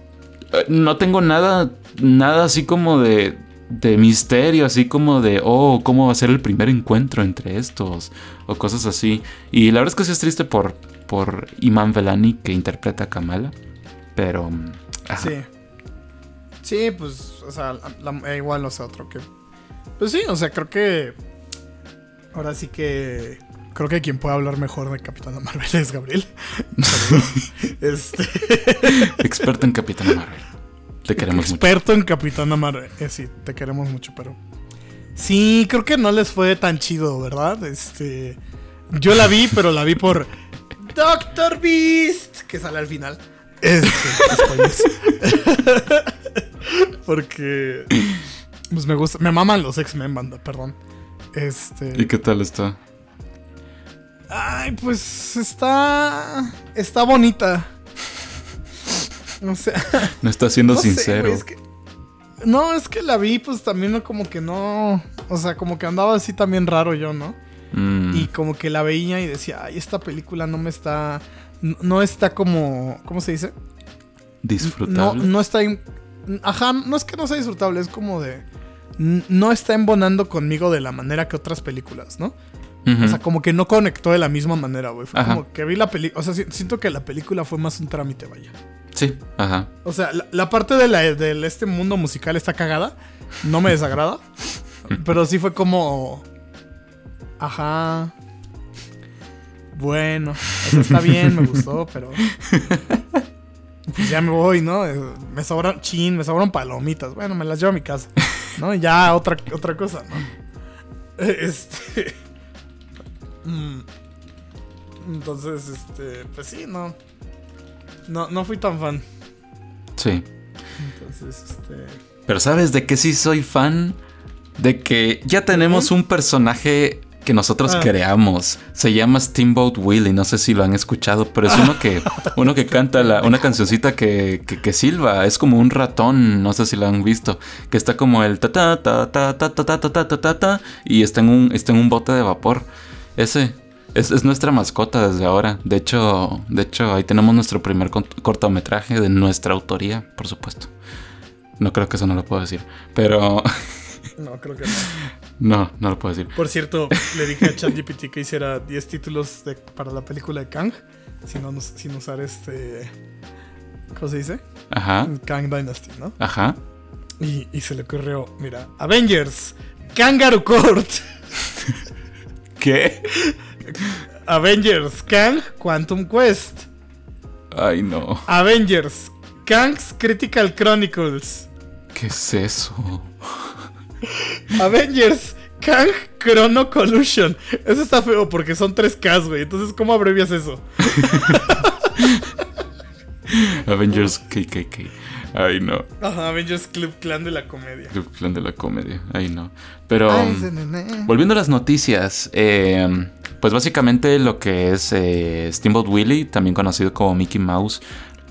no tengo nada, nada así como de, de misterio, así como de, oh, ¿cómo va a ser el primer encuentro entre estos? O cosas así. Y la verdad es que sí es triste por, por Iman Velani que interpreta a Kamala. Pero... Ajá. Sí. Sí, pues, o sea, la, la, igual, o sea, otro que... Pues sí, o sea, creo que... Ahora sí que... Creo que quien puede hablar mejor de Capitana Marvel *laughs* es Gabriel. *laughs* este... Experto en Capitana Marvel. Te queremos Experto mucho. en Capitana Marvel. Eh, sí, te queremos mucho, pero. Sí, creo que no les fue tan chido, ¿verdad? Este. Yo la vi, pero la vi por. Doctor Beast, que sale al final. Este. *laughs* Porque. Pues me gusta. Me maman los X-Men, banda, perdón. Este. ¿Y qué tal está? Ay, pues está. Está bonita. O *laughs* sea. No está siendo no sincero. Sé, wey, es que, no, es que la vi, pues también como que no. O sea, como que andaba así también raro yo, ¿no? Mm. Y como que la veía y decía, ay, esta película no me está. No está como. ¿Cómo se dice? Disfrutable. No, no está. In, ajá, no es que no sea disfrutable, es como de. No está embonando conmigo de la manera que otras películas, ¿no? Uh -huh. O sea, como que no conectó de la misma manera, güey. Fue ajá. como que vi la película. O sea, siento que la película fue más un trámite, vaya. Sí, ajá. O sea, la, la parte de, la, de, este mundo musical está cagada. No me desagrada. *laughs* pero sí fue como. Ajá. Bueno, o sea, está bien, me gustó, *laughs* pero. Pues ya me voy, ¿no? Me sobran. Chin, me sobran palomitas. Bueno, me las llevo a mi casa. ¿No? Ya otra, otra cosa, ¿no? *laughs* Este. Mm. Entonces, este. Pues sí, no. No, no fui tan fan. Sí. Entonces, este. Pero ¿sabes de qué sí soy fan? De que ya tenemos un personaje que nosotros ah. creamos. Se llama Steamboat Willie. No sé si lo han escuchado, pero es uno que, uno que canta la, una cancioncita que, que, que, silba. Es como un ratón. No sé si lo han visto. Que está como el ta ta ta ta ta ta ta ta ta ta ta y está en un, está en un bote de vapor. Ese. Es, es, nuestra mascota desde ahora. De hecho, de hecho, ahí tenemos nuestro primer cortometraje de nuestra autoría, por supuesto. No creo que eso no lo puedo decir. Pero. *laughs* No, creo que no. No, no lo puedo decir. Por cierto, le dije a ChatGPT que hiciera 10 títulos de, para la película de Kang. Sin, sin usar este. ¿Cómo se dice? Ajá. Kang Dynasty, ¿no? Ajá. Y, y se le ocurrió, mira, Avengers, Kangaroo Court. *laughs* ¿Qué? *laughs* Avengers, Kang, Quantum Quest. Ay, no. Avengers, Kang's Critical Chronicles. ¿Qué es eso? *laughs* Avengers, Kang Chrono Collusion. Eso está feo porque son tres Ks, güey. Entonces, ¿cómo abrevias eso? *laughs* Avengers KKK. Ay, no. Ajá, Avengers Club Clan de la comedia. Club Clan de la comedia. Ay, no. Pero. volviendo a las noticias. Eh, pues básicamente lo que es eh, Steamboat Willie, también conocido como Mickey Mouse,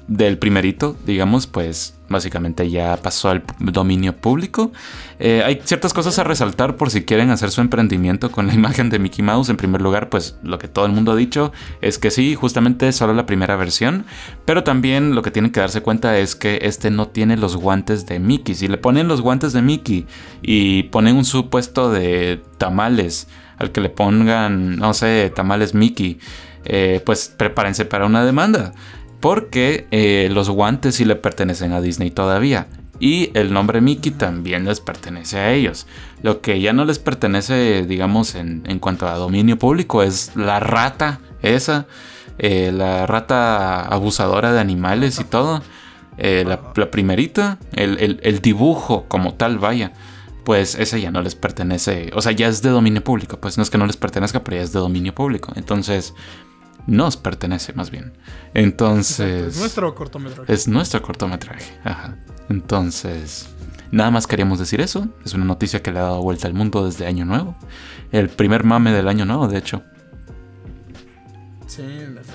del primerito, digamos, pues básicamente ya pasó al dominio público. Eh, hay ciertas cosas a resaltar por si quieren hacer su emprendimiento con la *laughs* imagen de Mickey Mouse. En primer lugar, pues lo que todo el mundo ha dicho es que sí, justamente solo la primera versión. Pero también lo que tienen que darse cuenta es que este no tiene los guantes de Mickey. Si le ponen los guantes de Mickey y ponen un supuesto de tamales al que le pongan, no sé, tamales Mickey, eh, pues prepárense para una demanda. Porque eh, los guantes sí le pertenecen a Disney todavía. Y el nombre Mickey también les pertenece a ellos. Lo que ya no les pertenece, digamos, en, cuanto a dominio público es la rata, esa. Eh, la rata abusadora de animales y todo. la, primerita, el, el, dibujo como tal, vaya pues ese ya no les pertenece, o sea, ya es de dominio público, pues no es que no les pertenezca, pero ya es de dominio público. Entonces, nos pertenece más bien. Entonces... es nuestro cortometraje. Es nuestro cortometraje, ajá. Entonces, nada más queríamos decir eso. Es una noticia que le ha dado vuelta al mundo desde Año Nuevo. El primer mame del Año Nuevo, de hecho. Sí, efecto.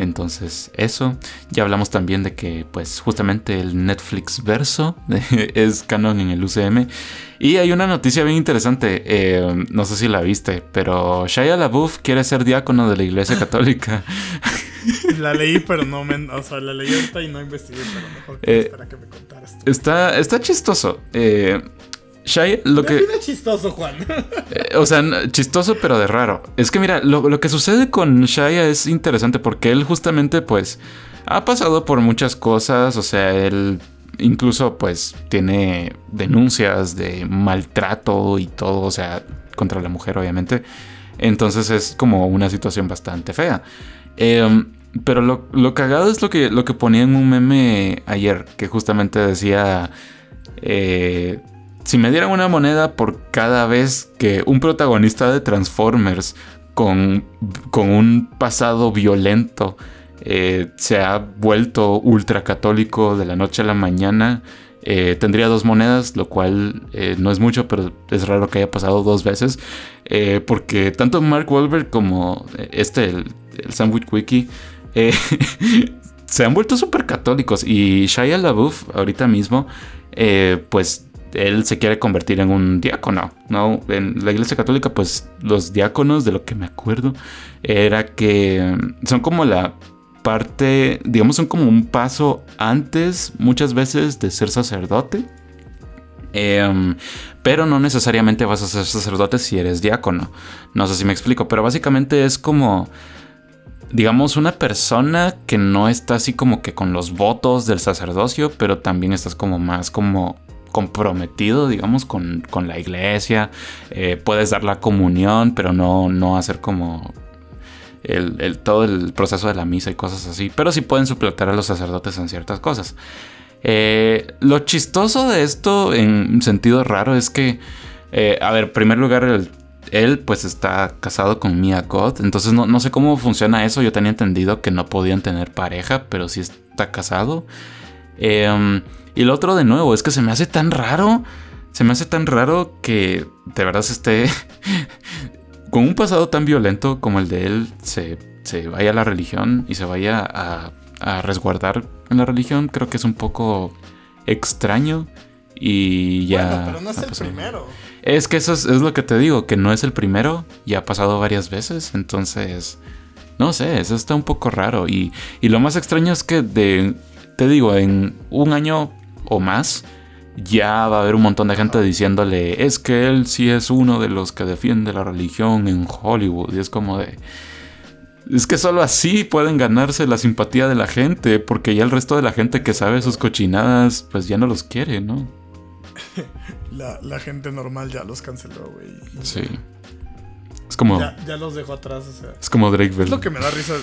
Entonces, eso. Ya hablamos también de que, pues, justamente el Netflix verso *laughs* es canon en el UCM. Y hay una noticia bien interesante. Eh, no sé si la viste, pero Shia LaBeouf quiere ser diácono de la Iglesia *laughs* Católica. La leí, pero no me. O sea, la leí ahorita y no investigué, pero mejor que eh, que me contaras. Está, está chistoso. Eh, Lo que. chistoso, Juan. *laughs* Eh, o sea, chistoso, pero de raro. Es que mira, lo, que sucede con Shia es interesante porque él justamente, pues, ha pasado por muchas cosas. O sea, él incluso, pues, tiene denuncias de maltrato y todo, o sea, contra la mujer, obviamente. Entonces es como una situación bastante fea. Em, pero lo, lo, cagado es lo que, lo que ponía en un meme ayer, que justamente decía. Eh, si me dieran una moneda por cada vez que un protagonista de Transformers con, con un pasado violento eh, se ha vuelto ultracatólico de la noche a la mañana, eh, tendría dos monedas, lo cual eh, no es mucho, pero es raro que haya pasado dos veces. porque tanto Mark Wahlberg como este, el, el Sandwich Wiki, *laughs* se han vuelto súper católicos. Y Shia LaBeouf, ahorita mismo, pues él se quiere convertir en un diácono, ¿no? En la iglesia católica, pues los diáconos, de lo que me acuerdo, era que son como la parte, digamos, son como un paso antes muchas veces de ser sacerdote. Em, pero no necesariamente vas a ser sacerdote si eres diácono. No sé si me explico, pero básicamente es como digamos, una persona que no está así como que con los votos del sacerdocio, pero también estás como más como comprometido, digamos, con, la iglesia. Eh, puedes dar la comunión, pero no, no hacer como el, todo el proceso de la misa y cosas así. Pero sí pueden suplantar a los sacerdotes en ciertas cosas. Eh, lo chistoso de esto, en sentido raro, es que, eh, a ver, en primer lugar, él pues está casado con Mia God. Entonces no, no sé cómo funciona eso. Yo tenía entendido que no podían tener pareja, pero sí está casado. Eh, y lo otro de nuevo, es que se me hace tan raro. Se me hace tan raro que de verdad se esté *laughs* con un pasado tan violento como el de él, se, vaya a la religión y se vaya a, resguardar en la religión. Creo que es un poco extraño. Y ya. Bueno, pero no es el primero. Es que eso es, lo que te digo, que no es el primero. Ya ha pasado varias veces. Entonces. No sé, eso está un poco raro. Y, y lo más extraño es que de. Te digo, en un año o más, ya va a haber un montón de gente diciéndole, es que él sí es uno de los que defiende la religión en Hollywood. Y es como de... Es que solo así pueden ganarse la simpatía de la gente, porque ya el resto de la gente que sabe sus cochinadas, pues ya no los quiere, ¿no? *laughs* La, gente normal ya los canceló, güey. Sí. Es como. Ya, los dejó atrás, o sea. Es como Drake Bell. Es lo que me da risa.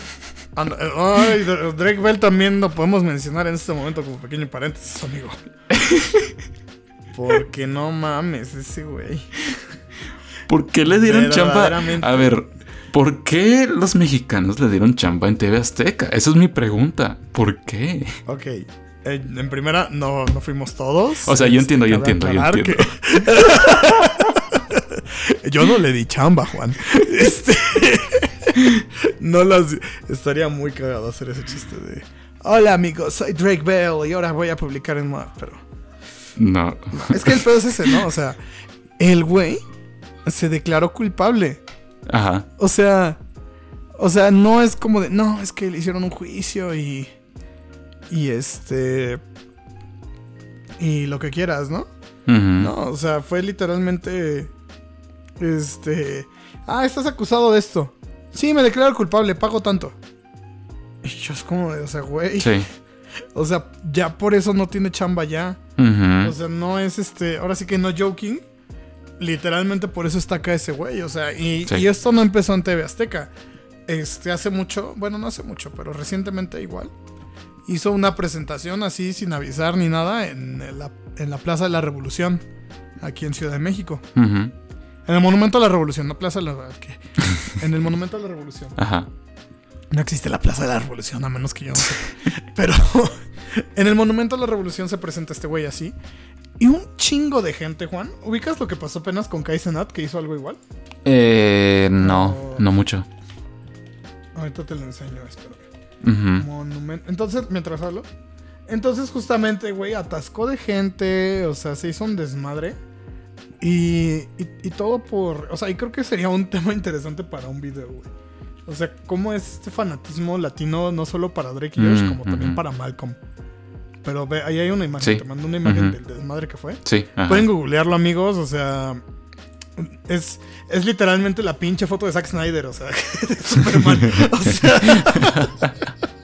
ay, Drake Bell también lo podemos mencionar en este momento como pequeño paréntesis, amigo. *laughs* Porque no mames, ese güey. ¿Por qué le dieron chamba? A ver, ¿Por qué los mexicanos le dieron chamba en TV Azteca? Esa es mi pregunta. ¿Por qué? Ok. Eh, en primera, no, no fuimos todos. O sea, yo Este, entiendo, yo cabe entiendo, yo entiendo. que- *laughs* *laughs* yo no le di chamba, Juan. *laughs* Este. *laughs* no las. Estaría muy cagado hacer ese chiste de. Hola amigos, soy Drake Bell y ahora voy a publicar en Moab, pero. No. Es que el pedo es ese, ¿no? O sea, el güey se declaró culpable. Ajá. O sea, o sea, no es como de, no, es que le hicieron un juicio y y este y lo que quieras, ¿no? No, o sea, fue literalmente este, ah, estás acusado de esto. Sí, me declaro culpable, pago tanto. Y yo es como de, o sea, güey, Sí. o sea, ya por eso no tiene chamba ya. O sea, no es este. Ahora sí que no joking. Literalmente por eso está acá ese güey. O sea, y, Sí. y esto no empezó en TV Azteca. Este, hace mucho. Bueno, no hace mucho, pero recientemente igual. Hizo una presentación así sin avisar ni nada en la, en la Plaza de la Revolución. Aquí en Ciudad de México. En el Monumento a la Revolución, no Plaza de la. ¿qué? *laughs* En el Monumento a la Revolución. Ajá. No existe la Plaza de la Revolución, a menos que yo no sepa. Pero *laughs* en el Monumento a la Revolución se presenta este güey así. Y un chingo de gente, Juan. ¿Ubicas lo que pasó apenas con Kai Cenat, que hizo algo igual? Eh, no, No. no mucho. Ahorita te lo enseño, espero. Monumento. Entonces, mientras hablo. Entonces, justamente, güey, atascó de gente. O sea, se hizo un desmadre. Y, y, y todo por. O sea, y creo que sería un tema interesante para un video, güey. O sea, cómo es este fanatismo latino, no solo para Drake y Josh, Mm, como también para Malcolm. Pero ve, ahí hay una imagen. Sí. Te mando una imagen Ujú. del desmadre que fue. Sí. Ajá. Pueden googlearlo, amigos. O sea. Es, es literalmente la pinche foto de Zack Snyder, o sea, *laughs* de Superman. O sea,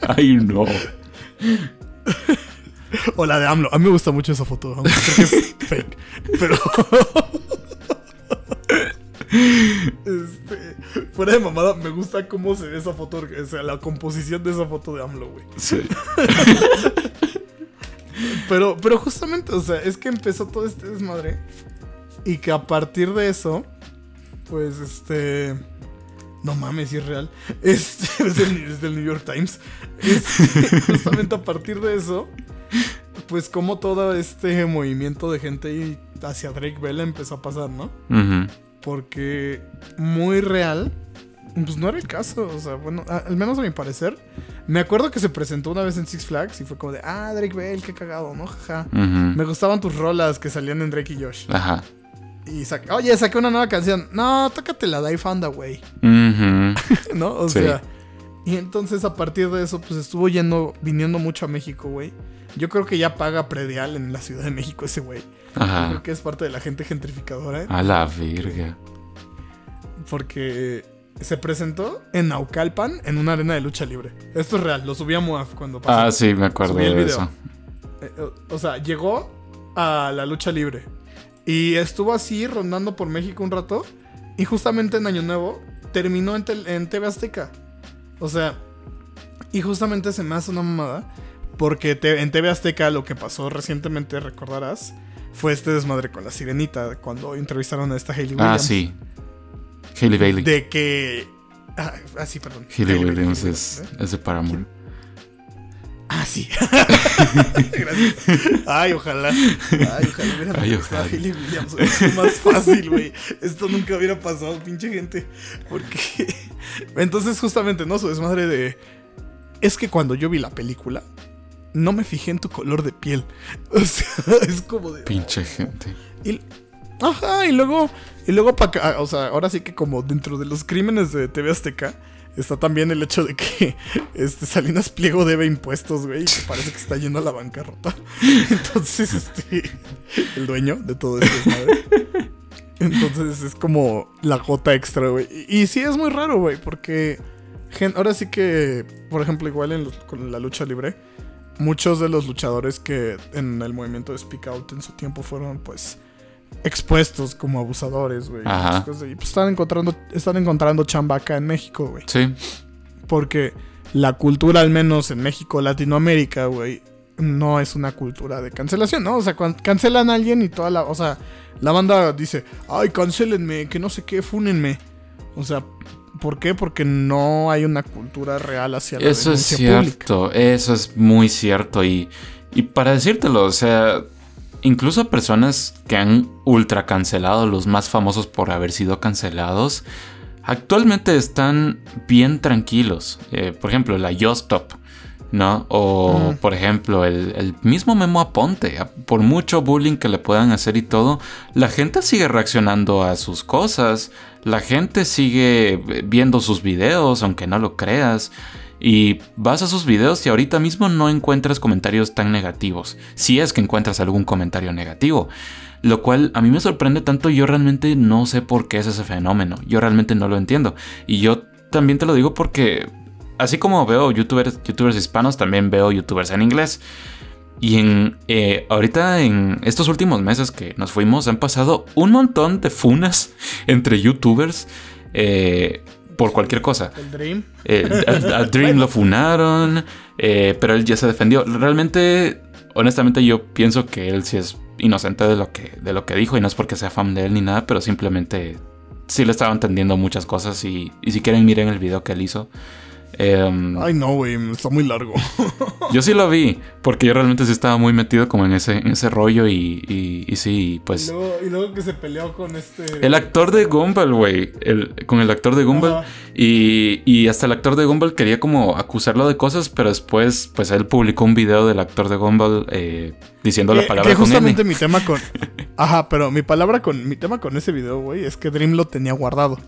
*laughs* Ay, no. *laughs* *laughs* O la de AMLO. A mí me gusta mucho esa foto, creo que es *laughs* fake. Pero. *laughs* Este, fuera de mamada, me gusta cómo se ve esa foto. O sea, la composición de esa foto de AMLO, güey. Sí. Pero, pero justamente, o sea, es que empezó todo este desmadre. Y que a partir de eso, pues este. No mames, si es real. Este, es, del, es del New York Times. Este, justamente a partir de eso, *laughs* pues como todo este movimiento de gente hacia Drake Bell empezó a pasar, ¿no? Porque muy real, pues no era el caso. O sea, bueno, al menos a mi parecer. Me acuerdo que se presentó una vez en Six Flags y fue como de, ah, Drake Bell, qué cagado, ¿no? Jaja. Me gustaban tus rolas que salían en Drake y Josh. Ajá. Y saqué, oye, saqué una nueva canción. No, tócate la Die Fanda, güey. Ujú. *laughs* ¿No? O Sí. sea. Y entonces a partir de eso, pues estuvo yendo, viniendo mucho a México, güey. Yo creo que ya paga predial en la Ciudad de México ese güey. Creo Ajá. que es parte de la gente gentrificadora, ¿eh? A la verga. Porque se presentó en Naucalpan en una arena de lucha libre. Esto es real, lo subí a Moaf cuando pasó. Ah, sí, me acuerdo Subí el de video. eso. Eh, O o sea, llegó a la lucha libre y estuvo así rondando por México un rato. Y justamente en Año Nuevo terminó en, en TV Azteca. O sea, y justamente se me hace una mamada. Porque te- en TV Azteca lo que pasó recientemente, recordarás, fue este desmadre con la sirenita. Cuando entrevistaron a esta Hailey Williams. Ah, sí. Hailey Bailey. De que. Ah, ah, sí, perdón. Hailey Hailey Williams Bailey, es, ¿eh? es de Paramount. Ah, sí. *laughs* Gracias. Ay, ojalá. Ay, ojalá hubiera Ay, ojalá. Hailey Williams. sido más fácil, güey. Esto nunca hubiera pasado, pinche gente. Porque. *laughs* Entonces, justamente, ¿no? Su desmadre de. Es que cuando yo vi la película, no me fijé en tu color de piel. *laughs* O sea, es como de. Pinche gente. Y, ajá, y luego, y luego para acá, o sea, ahora sí que como dentro de los crímenes de TV Azteca, está también el hecho de que *laughs* este Salinas Pliego debe impuestos, güey, y que parece que está yendo a la bancarrota. *laughs* Entonces, este, el dueño de todo esto es madre. Entonces es como la gota extra, güey. Y, y sí es muy raro, güey, porque ahora sí que, por ejemplo, igual en con la lucha libre, muchos de los luchadores que en el movimiento de Speak Out en su tiempo fueron, pues, expuestos como abusadores, güey. Y pues están encontrando, están encontrando chamba acá en México, güey. Sí. Porque la cultura, al menos en México, Latinoamérica, güey, no es una cultura de cancelación, ¿no? O sea, cuando cancelan a alguien y toda la. O sea, la banda dice, ay, cancelenme, que no sé qué, fúnenme. O sea, ¿Por qué? Porque no hay una cultura real hacia la Eso es cierto, pública. eso es muy cierto. Y, y para decírtelo, o sea, incluso personas que han ultra cancelado, los más famosos por haber sido cancelados, actualmente están bien tranquilos. Eh, por ejemplo, la Yostop, ¿no? O, Mm. por ejemplo, el, el mismo Memo Aponte. Por mucho bullying que le puedan hacer y todo, la gente sigue reaccionando a sus cosas. La gente sigue viendo sus videos, aunque no lo creas. Y vas a sus videos y ahorita mismo no encuentras comentarios tan negativos. Si es que encuentras algún comentario negativo. Lo cual a mí me sorprende tanto, yo realmente no sé por qué es ese fenómeno. Yo realmente no lo entiendo. Y yo también te lo digo porque, así como veo youtubers, youtubers hispanos, también veo youtubers en inglés. Y en eh, ahorita en estos últimos meses que nos fuimos han pasado un montón de funas *laughs* entre youtubers eh, por cualquier cosa. El Dream. Eh, a, a *laughs* Dream lo funaron, eh, pero él ya se defendió. Realmente, honestamente, yo pienso que él sí es inocente de lo que, de lo que dijo y no es porque sea fan de él ni nada, pero simplemente sí le estaba entendiendo muchas cosas y, y si quieren miren el video que él hizo. Em, Ay, no, güey, está muy largo. yo sí lo vi, porque yo realmente sí estaba muy metido como en ese, en ese rollo y, y, y sí, y, pues... luego, y luego que se peleó con este. El actor de Gumball, güey. el- Con el actor de Gumball. Y, y hasta el actor de Gumball quería como acusarlo de cosas, pero después, pues él publicó un video del actor de Gumball eh, diciendo la palabra que con justamente mi tema con. *laughs* Ajá, pero mi palabra con. Mi tema con ese video, güey, es que Dream lo tenía guardado.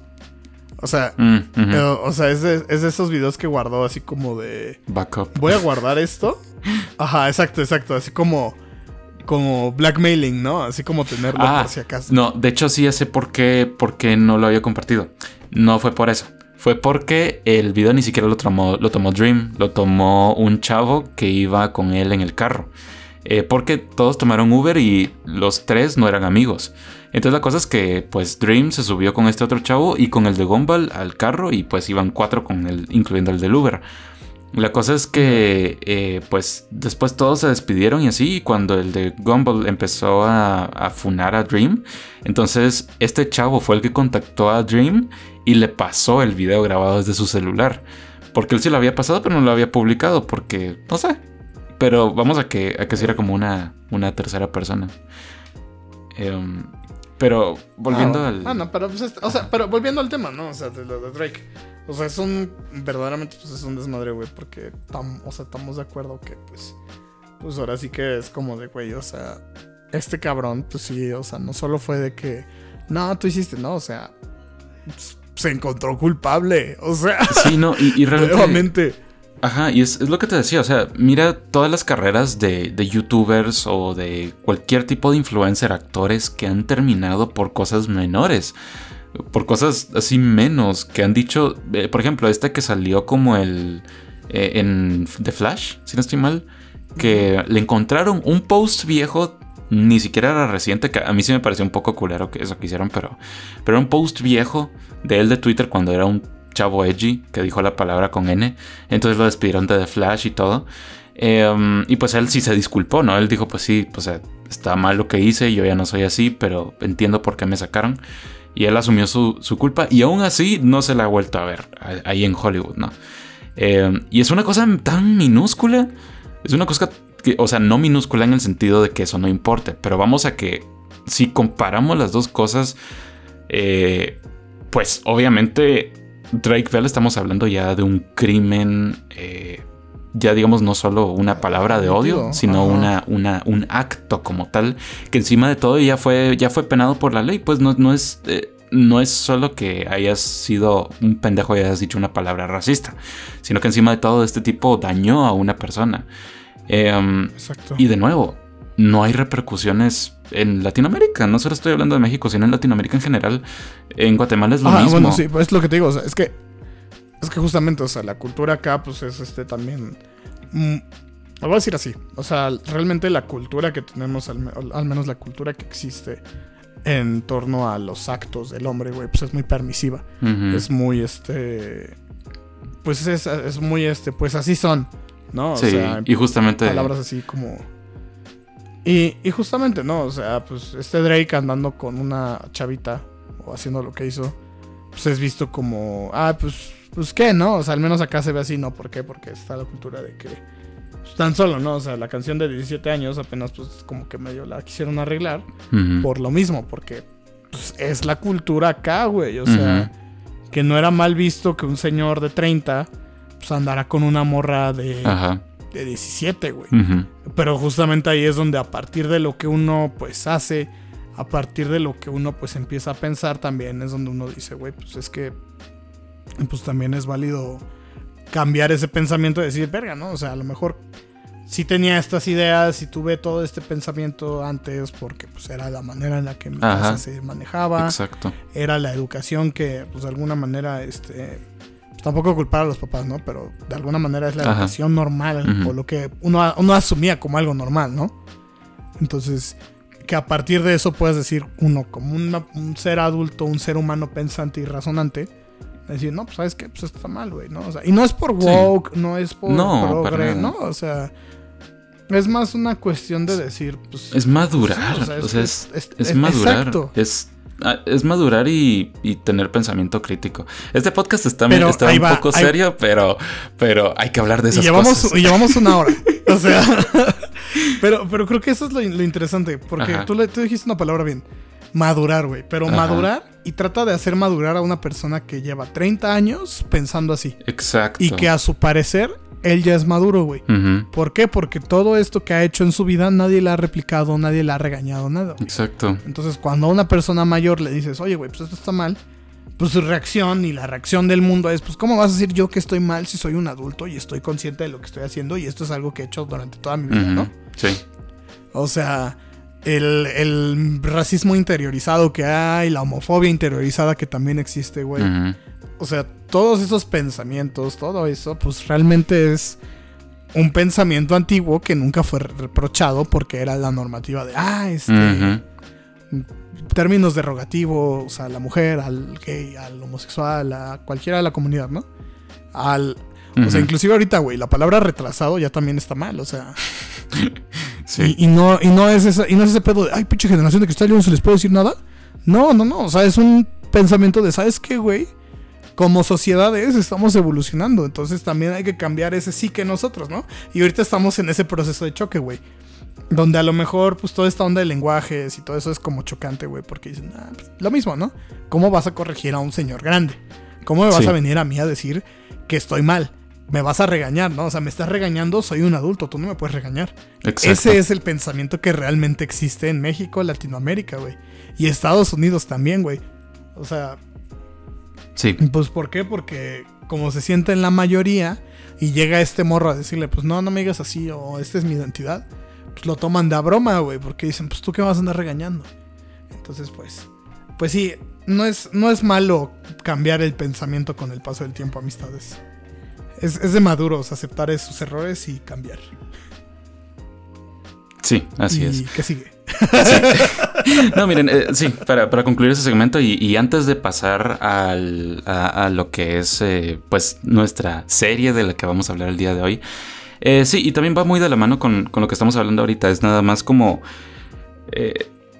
O sea, Mm, eh, o sea, es de, es de esos videos que guardó así como de. Backup. Voy a guardar esto. *laughs* Ajá, exacto, exacto. Así como. Como blackmailing, ¿no? Así como tenerlo Ah, por si acaso. no, de hecho sí ya sé por qué, por qué no lo había compartido. No fue por eso. Fue porque el video ni siquiera lo tomó, lo tomó Dream, lo tomó un chavo que iba con él en el carro. Eh, porque todos tomaron Uber y los tres no eran amigos. Entonces la cosa es que pues Dream se subió con este otro chavo y con el de Gumball al carro y pues iban cuatro con él, incluyendo el del Uber. La cosa es que, eh, pues, después todos se despidieron y así, y cuando el de Gumball empezó a, a funar a Dream, entonces este chavo fue el que contactó a Dream y le pasó el video grabado desde su celular. Porque él sí lo había pasado, pero no lo había publicado, porque, no sé. Pero vamos a que, a que sí era como una, una tercera persona. Em, pero volviendo ah, al... Ah, no, pero pues, este- o sea, pero volviendo al tema, ¿no? O sea, de lo de Drake. O sea, es un. Verdaderamente, pues es un desmadre, güey. Porque, tam- o sea, estamos de acuerdo que, pues. Pues ahora sí que es como de, güey, o sea. Este cabrón, pues sí, o sea, no solo fue de que. No, tú hiciste, no, o sea. pues, se encontró culpable. O sea, Sí, no, y, y *laughs* realmente... nuevamente. Ajá, y es, es lo que te decía, o sea, mira todas las carreras de, de youtubers o de cualquier tipo de influencer, actores que han terminado por cosas menores, por cosas así menos, que han dicho, eh, por ejemplo, este que salió como el eh, en The Flash, si no estoy mal, que le encontraron un post viejo, ni siquiera era reciente, que a mí sí me pareció un poco culero que eso que hicieron, pero, pero era un post viejo de él de Twitter cuando era un chavo edgy que dijo la palabra con N. Entonces lo despidieron de The Flash y todo. Eh, y pues él sí se disculpó, ¿no? Él dijo, pues sí, pues está mal lo que hice, yo ya no soy así, pero entiendo por qué me sacaron. Y él asumió su, culpa y aún así no se la ha vuelto a ver ahí en Hollywood, ¿no? Eh, y es una cosa tan minúscula. Es una cosa que, o sea, no minúscula en el sentido de que eso no importe, pero vamos a que si comparamos las dos cosas, eh, pues obviamente Drake Bell estamos hablando ya de un crimen, eh, ya digamos no solo una palabra de odio, sino una, un acto como tal, que encima de todo ya fue, ya fue penado por la ley, pues no, no es... eh, no es solo que hayas sido un pendejo y hayas dicho una palabra racista, sino que encima de todo este tipo dañó a una persona. Em, Exacto. y de nuevo, no hay repercusiones en Latinoamérica. No solo estoy hablando de México, sino en Latinoamérica en general. En Guatemala es lo Ah, mismo. bueno, sí, pues es lo que te digo, o sea, es que es que justamente, o sea, la cultura acá pues es este también mm, lo voy a decir así, o sea, realmente la cultura que tenemos al, me- al menos la cultura que existe en torno a los actos del hombre, güey, pues es muy permisiva, es muy este pues es, es muy este, pues así son, ¿no? O sí, sea, y justamente. palabras así como. Y, y justamente, ¿no? O sea, pues este Drake andando con una chavita o haciendo lo que hizo, pues es visto como, ah, pues, pues qué, ¿no? O sea, al menos acá se ve así, ¿no? ¿Por qué? Porque está la cultura de que pues, tan solo, ¿no? O sea, la canción de 17 años apenas pues como que medio la quisieron arreglar por lo mismo, porque pues, es la cultura acá, güey. O sea, que no era mal visto que un señor de 30 pues andara con una morra de, Ajá. De 17, güey. Pero justamente ahí es donde a partir de lo que uno pues hace, a partir de lo que uno pues empieza a pensar también es donde uno dice, güey, pues es que pues también es válido cambiar ese pensamiento y decir, verga, ¿no? O sea, a lo mejor sí tenía estas ideas y tuve todo este pensamiento antes porque pues era la manera en la que mi Ajá. casa se manejaba, Exacto. era la educación que pues de alguna manera este tampoco culpar a los papás, ¿no? Pero de alguna manera es la Ajá. educación normal o lo que uno, uno asumía como algo normal, ¿no? Entonces, que a partir de eso puedes decir uno como una- un ser adulto, un ser humano pensante y razonante, decir, no, pues sabes qué, pues esto está mal, güey, ¿no? O sea, y no es por Sí. woke, no es por No, progre. ¿no? O sea, es más una cuestión de decir, pues Es madurar. O sea, es o sea, es, es- es es- madurar. exacto. Es, es madurar y, y tener pensamiento crítico. Este podcast está, Pero está un va, poco ahí- serio, pero, pero hay que hablar de y esas llevamos, cosas. y llevamos una hora. *laughs* O sea, pero, pero creo que eso es lo, lo interesante. Porque Ajá. tú, le, tú dijiste una palabra bien. Madurar, güey. Pero Ajá. madurar y trata de hacer madurar a una persona que lleva 30 años pensando así. Exacto. Y que a su parecer, él ya es maduro, güey. ¿Por qué? Porque todo esto que ha hecho en su vida nadie le ha replicado, nadie le ha regañado, nada. Exacto. Entonces, cuando a una persona mayor le dices, oye, güey, pues esto está mal, pues su reacción y la reacción del mundo es, pues, ¿cómo vas a decir yo que estoy mal si soy un adulto y estoy consciente de lo que estoy haciendo y esto es algo que he hecho durante toda mi vida, ¿no? Sí. O sea, el, el racismo interiorizado que hay, la homofobia interiorizada que también existe, güey. O sea, todos esos pensamientos, todo eso, pues realmente es un pensamiento antiguo que nunca fue reprochado porque era la normativa de, ah, este ujú. términos derogativos a la mujer, al gay, al homosexual, a cualquiera de la comunidad, ¿no? Al, o sea, inclusive ahorita, güey, la palabra retrasado ya también está mal, o sea, *laughs* Sí. y, y no y no es esa, y no es ese pedo de, ay, pinche generación de cristal, ¿y no se les puede decir nada. No, no, no, o sea, es un pensamiento de, ¿sabes qué, güey? Como sociedades estamos evolucionando, entonces también hay que cambiar ese sí que nosotros, ¿no? Y ahorita estamos en ese proceso de choque, güey. Donde a lo mejor, pues toda esta onda de lenguajes y todo eso es como chocante, güey, porque dicen, ah, pues, lo mismo, ¿no? ¿Cómo vas a corregir a un señor grande? ¿Cómo me vas Sí. a venir a mí a decir que estoy mal? Me vas a regañar, ¿no? O sea, me estás regañando, soy un adulto, tú no me puedes regañar. Exacto. Ese es el pensamiento que realmente existe en México, Latinoamérica, güey. Y Estados Unidos también, güey. O sea, Sí. pues ¿por qué? Porque como se siente en la mayoría y llega este morro a decirle, pues no, no me digas así o esta es mi identidad, pues lo toman de a broma, güey, porque dicen, pues tú qué vas a andar regañando. Entonces, pues, pues sí, no es, no es malo cambiar el pensamiento con el paso del tiempo, amistades. Es, es de maduros aceptar esos errores y cambiar. Sí, así y es. ¿Qué sigue? *laughs* No, miren, eh, sí, para, para concluir ese segmento y, antes de pasar al- a, a lo que es eh, pues nuestra serie de la que vamos a hablar el día de hoy. eh, sí, y también va muy de la mano con, con lo que estamos hablando ahorita. Es nada más como... eh,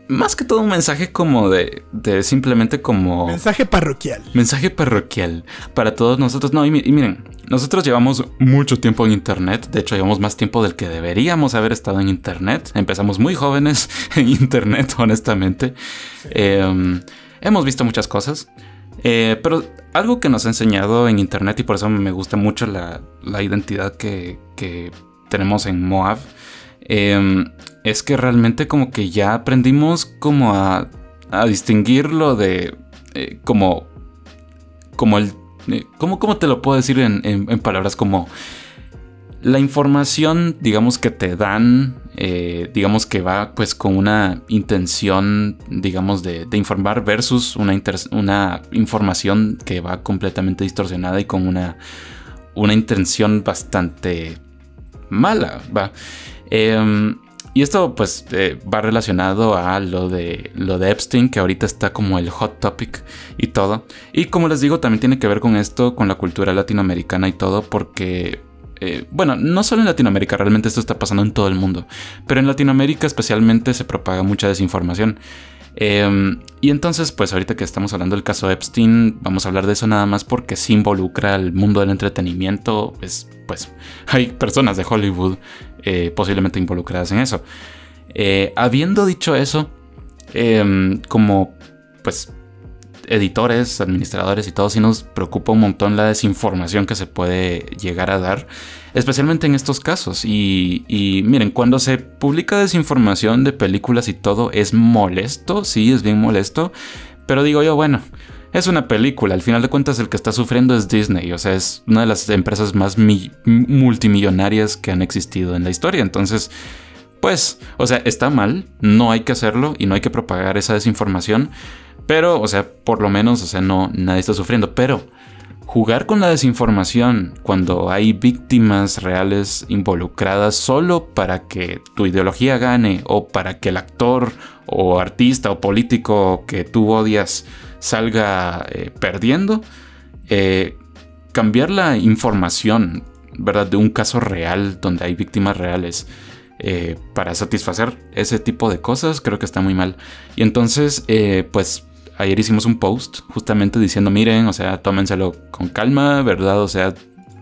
más que todo un mensaje como de, de simplemente como... Mensaje parroquial. Mensaje parroquial para todos nosotros. No, y, mi- y miren, nosotros llevamos mucho tiempo en Internet. De hecho, llevamos más tiempo del que deberíamos haber estado en Internet. Empezamos muy jóvenes *laughs* en Internet, honestamente. Eh, hemos visto muchas cosas. Eh, pero algo que nos ha enseñado en Internet, y por eso me gusta mucho la, la identidad que, que tenemos en Moab, eh, es que realmente como que ya aprendimos como a, a distinguirlo de eh, como como el eh, ¿cómo, te lo puedo decir en, en- palabras como la información digamos que te dan eh, digamos que va pues con una intención digamos de, de informar versus una, una información que va completamente distorsionada y con una una intención bastante mala va Em, y esto pues eh, va relacionado a lo de lo de Epstein, que ahorita está como el hot topic y todo. Y como les digo, también tiene que ver con esto, con la cultura latinoamericana y todo, porque, eh, bueno, no solo en Latinoamérica, realmente esto está pasando en todo el mundo, pero en Latinoamérica especialmente se propaga mucha desinformación. Em, y entonces, pues ahorita que estamos hablando del caso Epstein, vamos a hablar de eso nada más porque sí involucra al mundo del entretenimiento. Es, pues hay personas de Hollywood eh, posiblemente involucradas en eso. Eh, habiendo dicho eso, em, como pues editores, administradores y todo, sí nos preocupa un montón la desinformación que se puede llegar a dar, especialmente en estos casos. Y, miren, cuando se publica desinformación de películas y todo, es molesto, sí, es bien molesto, pero digo yo, bueno. Es una película, al final de cuentas el que está sufriendo es Disney, o sea, es una de las empresas más multimillonarias que han existido en la historia, entonces, pues, o sea, está mal, no hay que hacerlo y no hay que propagar esa desinformación, pero, o sea, por lo menos, o sea, no, nadie está sufriendo. Pero jugar con la desinformación cuando hay víctimas reales involucradas solo para que tu ideología gane o para que el actor o artista o político que tú odias salga eh, perdiendo, eh, cambiar la información, ¿verdad? De un caso real donde hay víctimas reales. Eh, para satisfacer ese tipo de cosas creo que está muy mal y entonces pues ayer hicimos un post justamente diciendo, miren, o sea, tómenselo con calma, ¿verdad? O sea,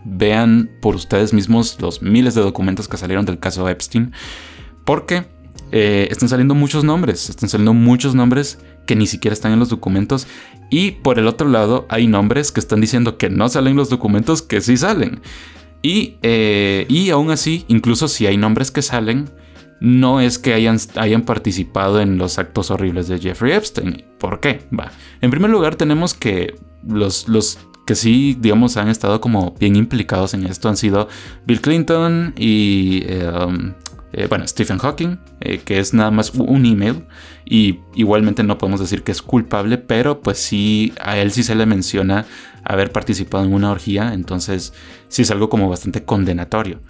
vean por ustedes mismos los miles de documentos que salieron del caso Epstein, porque están saliendo muchos nombres, están saliendo muchos nombres que ni siquiera están en los documentos y por el otro lado hay nombres que están diciendo que no salen los documentos que sí salen. Y, eh, y aún así, incluso si hay nombres que salen, no es que hayan, hayan participado en los actos horribles de Jeffrey Epstein. ¿Por qué? En primer lugar, tenemos que los, los que sí, digamos, han estado como bien implicados en esto han sido Bill Clinton y, eh, um, eh, bueno, Stephen Hawking, eh, que es nada más un email. Y igualmente no podemos decir que es culpable, pero pues sí, a él sí se le menciona haber participado en una orgía, entonces sí es algo como bastante condenatorio.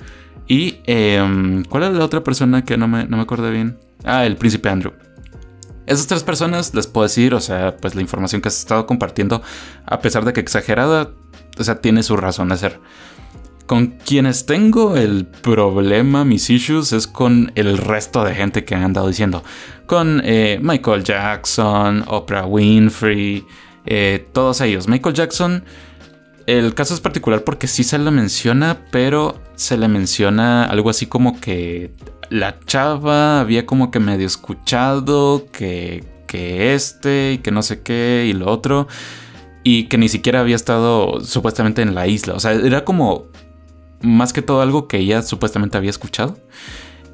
Y, em, ¿cuál era la otra persona que no me, no me acuerdo bien? Ah, el príncipe Andrew. Esas tres personas les puedo decir, o sea, pues la información que has estado compartiendo, a pesar de que exagerada, o sea, tiene su razón de ser. Con quienes tengo el problema, mis issues, es con el resto de gente que han andado diciendo. Con eh, Michael Jackson, Oprah Winfrey, eh, todos ellos. Michael Jackson el caso es particular porque sí se le menciona, pero se le menciona algo así como que la chava había como que medio escuchado que, que este y que no sé qué y lo otro. Y que ni siquiera había estado supuestamente en la isla. O sea, era como más que todo algo que ella supuestamente había escuchado.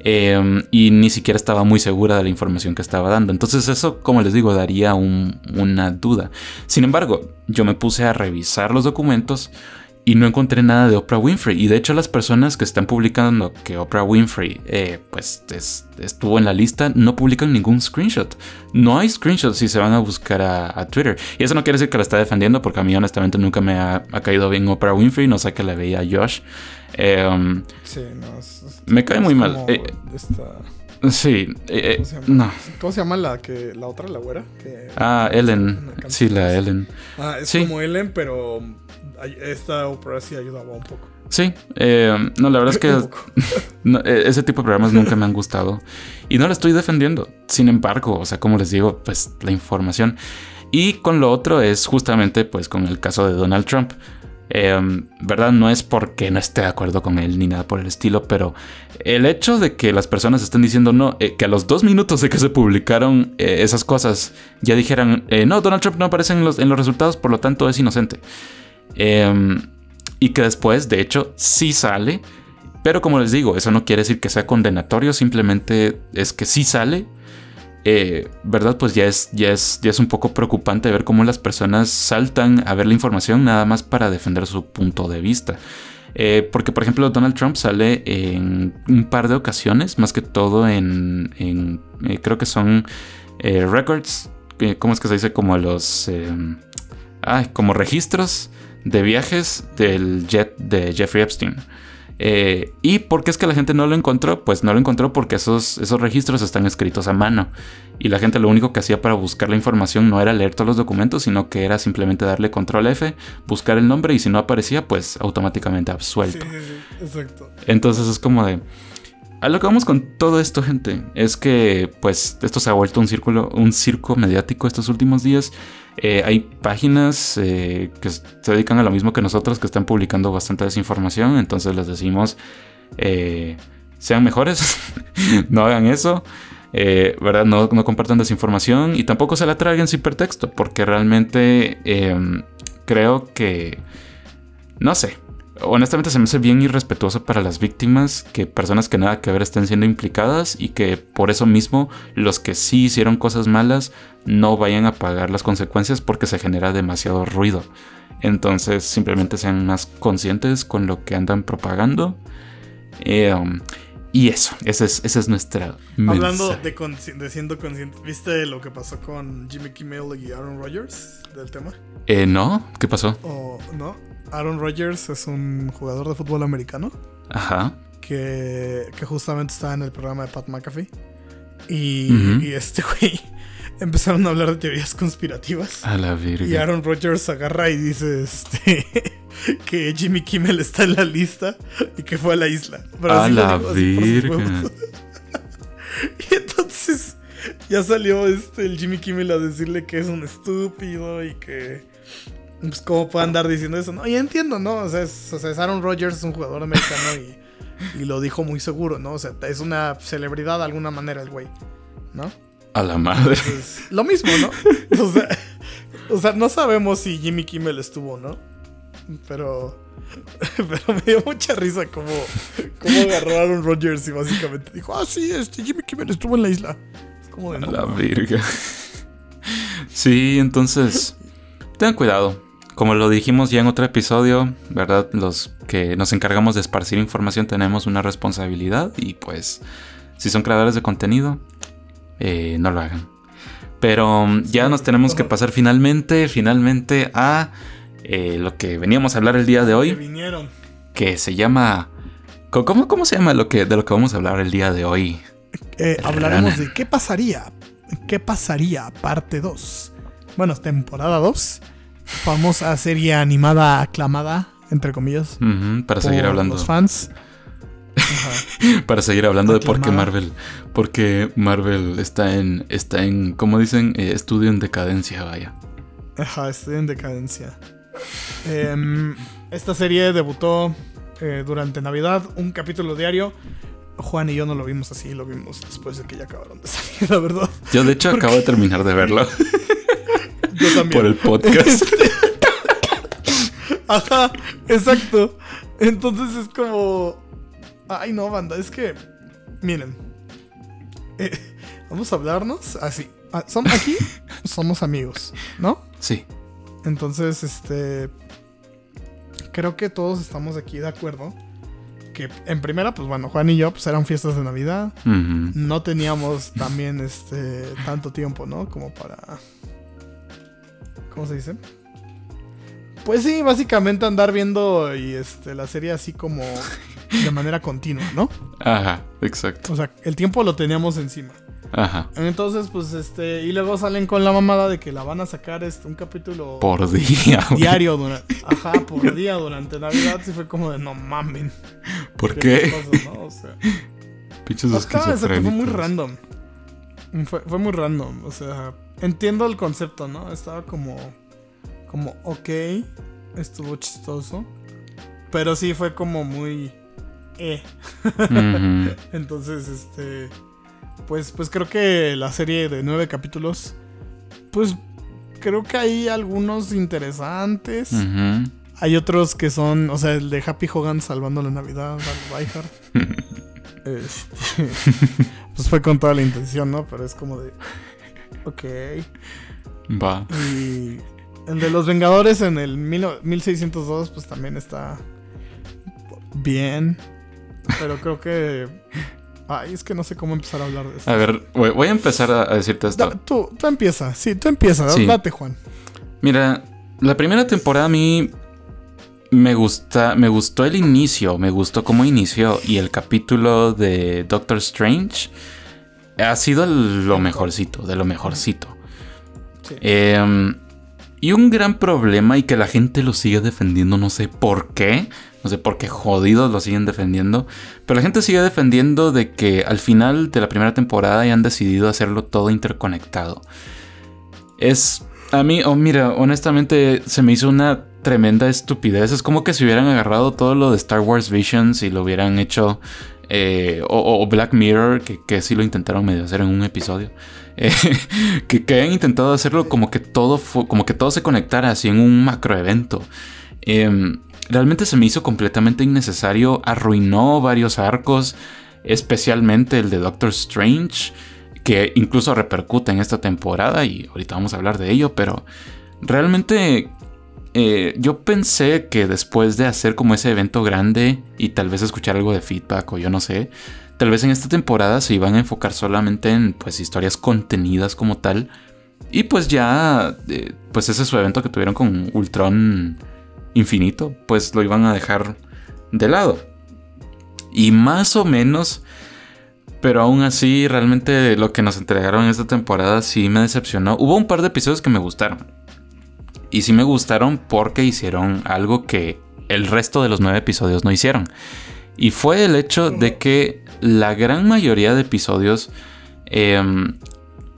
Em, y ni siquiera estaba muy segura de la información que estaba dando. Entonces eso, como les digo, daría una duda. Sin embargo, yo me puse a revisar los documentos y no encontré nada de Oprah Winfrey. Y de hecho las personas que están publicando que Oprah Winfrey eh, pues estuvo en la lista no publican ningún screenshot. No hay screenshots si se van a buscar a, Twitter. Y eso no quiere decir que la está defendiendo porque a mí honestamente nunca me ha, caído bien Oprah Winfrey. No sé que le veía a Josh. Em, sí, no. me cae muy mal. Eh, sí, eh, ¿Cómo, se llama? no. ¿Cómo se llama la que la otra, la güera? ah, Ellen. Sí, la Ellen. Ah, es como Ellen, pero esta Oprah sí ayudaba un poco. Sí, eh, no, la verdad es que *laughs* e, ese tipo de programas nunca me han gustado y no la estoy defendiendo. Sin embargo, o sea, como les digo, pues la información. Y con lo otro es justamente pues con el caso de Donald Trump. Em, ¿Verdad? No es porque no esté de acuerdo con él ni nada por el estilo, pero el hecho de que las personas estén diciendo no, eh, que a los dos minutos de que se publicaron eh, esas cosas ya dijeran, no, Donald Trump no aparece en los, en los resultados, por lo tanto es inocente. Em, y que después, de hecho, sí sale. Pero como les digo, eso no quiere decir que sea condenatorio, simplemente es que sí sale. Eh, ¿Verdad? Pues ya es, ya, es, ya es un poco preocupante ver cómo las personas saltan a ver la información nada más para defender su punto de vista. Eh, porque, por ejemplo, Donald Trump sale en un par de ocasiones, más que todo en, eh, creo que son records, ¿cómo es que se dice? Como los, em, como registros de viajes del jet de Jeffrey Epstein. Eh, ¿Y por qué es que la gente no lo encontró? Pues no lo encontró porque esos, esos registros están escritos a mano. Y la gente lo único que hacía para buscar la información no era leer todos los documentos, sino que era simplemente darle control F, buscar el nombre y si no aparecía, pues automáticamente absuelto. Sí, sí, exacto. Entonces es como de... a lo que vamos con todo esto, gente, es que pues esto se ha vuelto un círculo, un circo mediático estos últimos días. Eh, hay páginas eh, que se dedican a lo mismo que nosotros, que están publicando bastante desinformación, entonces les decimos, eh, sean mejores, *laughs* no hagan eso. ¿verdad? No, compartan desinformación y tampoco se la traguen sin pretexto, porque realmente em, creo que, no sé, honestamente se me hace bien irrespetuoso para las víctimas que personas que nada que ver estén siendo implicadas y que por eso mismo los que sí hicieron cosas malas no vayan a pagar las consecuencias porque se genera demasiado ruido. Entonces simplemente sean más conscientes con lo que andan propagando. Eh, um, y eso, esa es, esa es nuestra. Hablando de, de, siendo conscientes, ¿viste lo que pasó con Jimmy Kimmel y Aaron Rodgers del tema? Eh, no, ¿qué pasó? ¿O no? Aaron Rodgers es un jugador de fútbol americano. Ajá. Que, que justamente estaba en el programa de Pat McAfee. Y, este güey *laughs* empezaron a hablar de teorías conspirativas. A la virgen. Y Aaron Rodgers agarra y dice este *laughs* que Jimmy Kimmel está en la lista y que fue a la isla. a la virgen. *laughs* y entonces ya salió este el Jimmy Kimmel a decirle que es un estúpido y que pues cómo puede andar diciendo eso, ¿no? Y entiendo, ¿no? O sea, es, Aaron Rodgers es un jugador americano y, y, lo dijo muy seguro, ¿no? O sea, es una celebridad de alguna manera el güey, ¿no? A la madre. lo mismo, ¿no? O sea, no sabemos si Jimmy Kimmel estuvo, ¿no? Pero, pero me dio mucha risa como, como agarró a Aaron Rodgers y básicamente dijo, ah, sí, este Jimmy Kimmel estuvo en la isla. Es como de... A la virga. Sí, entonces, tengan cuidado como lo dijimos ya en otro episodio, ¿verdad? Los que nos encargamos de esparcir información tenemos una responsabilidad y pues si son creadores de contenido, eh, no lo hagan. Pero um, ya nos tenemos que pasar finalmente, finalmente a eh, lo que veníamos a hablar el día de hoy. vinieron. Que se llama... ¿Cómo, ¿Cómo se llama lo que, de lo que vamos a hablar el día de hoy? Eh, hablaremos de qué pasaría. ¿Qué pasaría? Parte 2. Bueno, temporada 2 famosa serie animada aclamada, entre comillas. para seguir hablando. Los fans. *laughs* para seguir hablando de por qué Marvel. Porque Marvel está en. está en. como dicen, eh, estudio en decadencia, vaya. Ajá, estudio en decadencia. Em, esta serie debutó eh, durante Navidad, un capítulo diario. Juan y yo no lo vimos así, lo vimos después de que ya acabaron de salir, la verdad. Yo de hecho *laughs* acabo de terminar de verlo. *laughs* Por el podcast. Este, *laughs* ajá, exacto. Entonces es como. Ay, no, banda, es que. Miren. Eh, vamos a hablarnos así. Ah, aquí *laughs* somos amigos, ¿no? Sí. Entonces, este. Creo que todos estamos aquí de acuerdo. Que en primera, pues bueno, Juan y yo, pues eran fiestas de Navidad. No teníamos también este tanto tiempo, ¿no? Como para ¿Cómo se dice? Pues sí, básicamente andar viendo y este la serie así como de manera continua, ¿no? Ajá, exacto. O sea, el tiempo lo teníamos encima. Ajá. Entonces, pues este, y luego salen con la mamada de que la van a sacar este un capítulo por día, diario durante, ajá, por día durante Navidad, sí fue como de no mamen. ¿Por qué? ¿no? O sea, *laughs* Pichos fue muy random. Fue, fue muy random, o sea, entiendo el concepto, ¿no? Estaba como, como, ok, estuvo chistoso, pero sí fue como muy, eh. *laughs* Entonces, este, pues, pues creo que la serie de nueve capítulos, pues creo que hay algunos interesantes. Hay otros que son, o sea, el de Happy Hogan salvando la Navidad, *laughs* este, *laughs* pues fue con toda la intención, ¿no? Pero es como de, Ok. Va. Y el de los Vengadores en el 1602, pues también está bien. Pero creo que. Ay, es que no sé cómo empezar a hablar de esto. A ver, voy a empezar a decirte esto. tú, tú empieza, sí, tú empieza, date, Juan. Mira, la primera temporada a mí me gusta, me gustó el inicio, me gustó cómo inició y el capítulo de Doctor Strange ha sido lo mejorcito, de lo mejorcito. Em, y un gran problema y que la gente lo sigue defendiendo, no sé por qué, no sé por qué jodidos lo siguen defendiendo, pero la gente sigue defendiendo de que al final de la primera temporada ya han decidido hacerlo todo interconectado. Es a mí, oh, mira, honestamente se me hizo una tremenda estupidez. Es como que si hubieran agarrado todo lo de Star Wars Visions y lo hubieran hecho. Eh, o, Black Mirror, que, que, sí lo intentaron medio hacer en un episodio. *laughs* Eh, que, que, hayan intentado hacerlo como que todo como que todo se conectara así en un macro evento. Em, realmente se me hizo completamente innecesario. Arruinó varios arcos. Especialmente el de Doctor Strange que incluso repercute en esta temporada y ahorita vamos a hablar de ello, pero realmente eh, yo pensé que después de hacer como ese evento grande y tal vez escuchar algo de feedback o yo no sé, tal vez en esta temporada se iban a enfocar solamente en pues historias contenidas como tal. Y pues ya eh, pues ese su evento que tuvieron con Ultron infinito pues lo iban a dejar de lado. Y más o menos pero aún así, realmente lo que nos entregaron esta temporada sí me decepcionó. Hubo un par de episodios que me gustaron. Y sí me gustaron porque hicieron algo que el resto de los nueve episodios no hicieron. Y fue el hecho de que la gran mayoría de episodios em,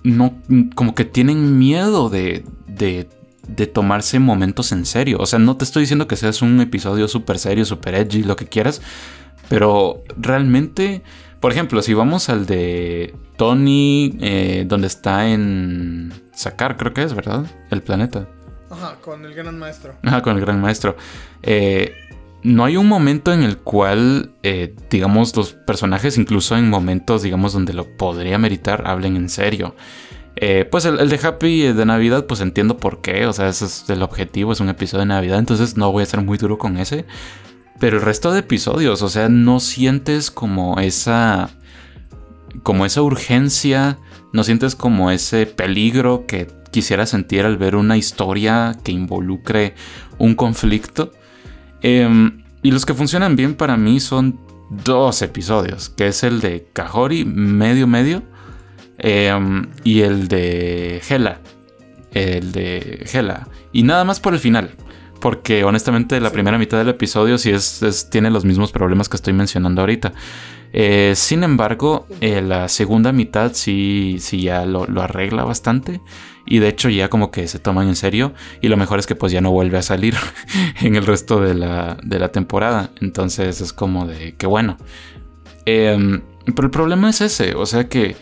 no, como que tienen miedo de, de, de, tomarse momentos en serio. O sea, no te estoy diciendo que seas un episodio súper serio, súper edgy, lo que quieras. Pero realmente por ejemplo, si vamos al de Tony, eh, donde está en Sakar, creo que es, ¿verdad? El planeta. Ajá, con el gran maestro. Ajá, con el gran maestro. Eh, no hay un momento en el cual, eh, digamos, los personajes, incluso en momentos, digamos, donde lo podría meritar, hablen en serio. pues el, el, de Happy de Navidad, pues entiendo por qué. O sea, ese es el objetivo, es un episodio de Navidad. Entonces no voy a ser muy duro con ese. Pero el resto de episodios, o sea, no sientes como esa. como esa urgencia, no sientes como ese peligro que quisiera sentir al ver una historia que involucre un conflicto. Em, y los que funcionan bien para mí son dos episodios, que es el de Kahori, medio medio, em, y el de Hela, el de Hela, y nada más por el final porque honestamente la primera mitad del episodio sí es, tiene los mismos problemas que estoy mencionando ahorita. Eh, sin embargo, eh, la segunda mitad sí, sí ya lo, arregla bastante. Y de hecho ya como que se toman en serio. Y lo mejor es que pues ya no vuelve a salir *laughs* en el resto de la, de la temporada. Entonces es como de que bueno. Em, pero el problema es ese. O sea que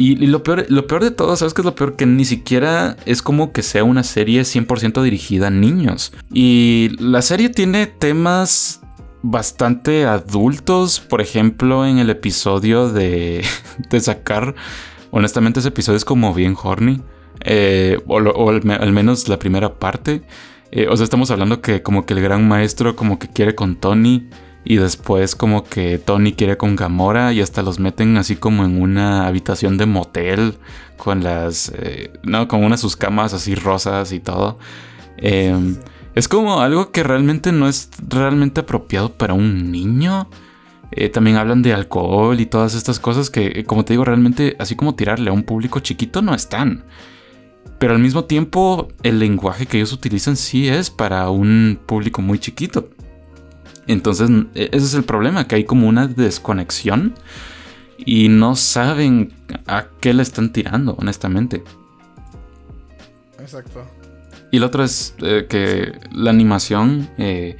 y, lo, peor, lo peor de todo, ¿sabes qué es lo peor? Que ni siquiera es como que sea una serie 100% dirigida a niños. Y la serie tiene temas bastante adultos. Por ejemplo, en el episodio de, *laughs* de sacar, honestamente ese episodio es como bien horny. Eh, o, al, menos la primera parte. Eh, o sea, estamos hablando que como que el gran maestro como que quiere con Tony. Y después como que Tony quiere con Gamora y hasta los meten así como en una habitación de motel con las... Eh, no, con una de sus camas así rosas y todo. Em, es como algo que realmente no es realmente apropiado para un niño. Eh, también hablan de alcohol y todas estas cosas que, eh, como te digo, realmente así como tirarle a un público chiquito no están. Pero al mismo tiempo, el lenguaje que ellos utilizan sí es para un público muy chiquito. Entonces, e, ese es el problema, que hay como una desconexión y no saben a qué le están tirando, honestamente. Exacto. Y lo otro es eh, que la animación eh,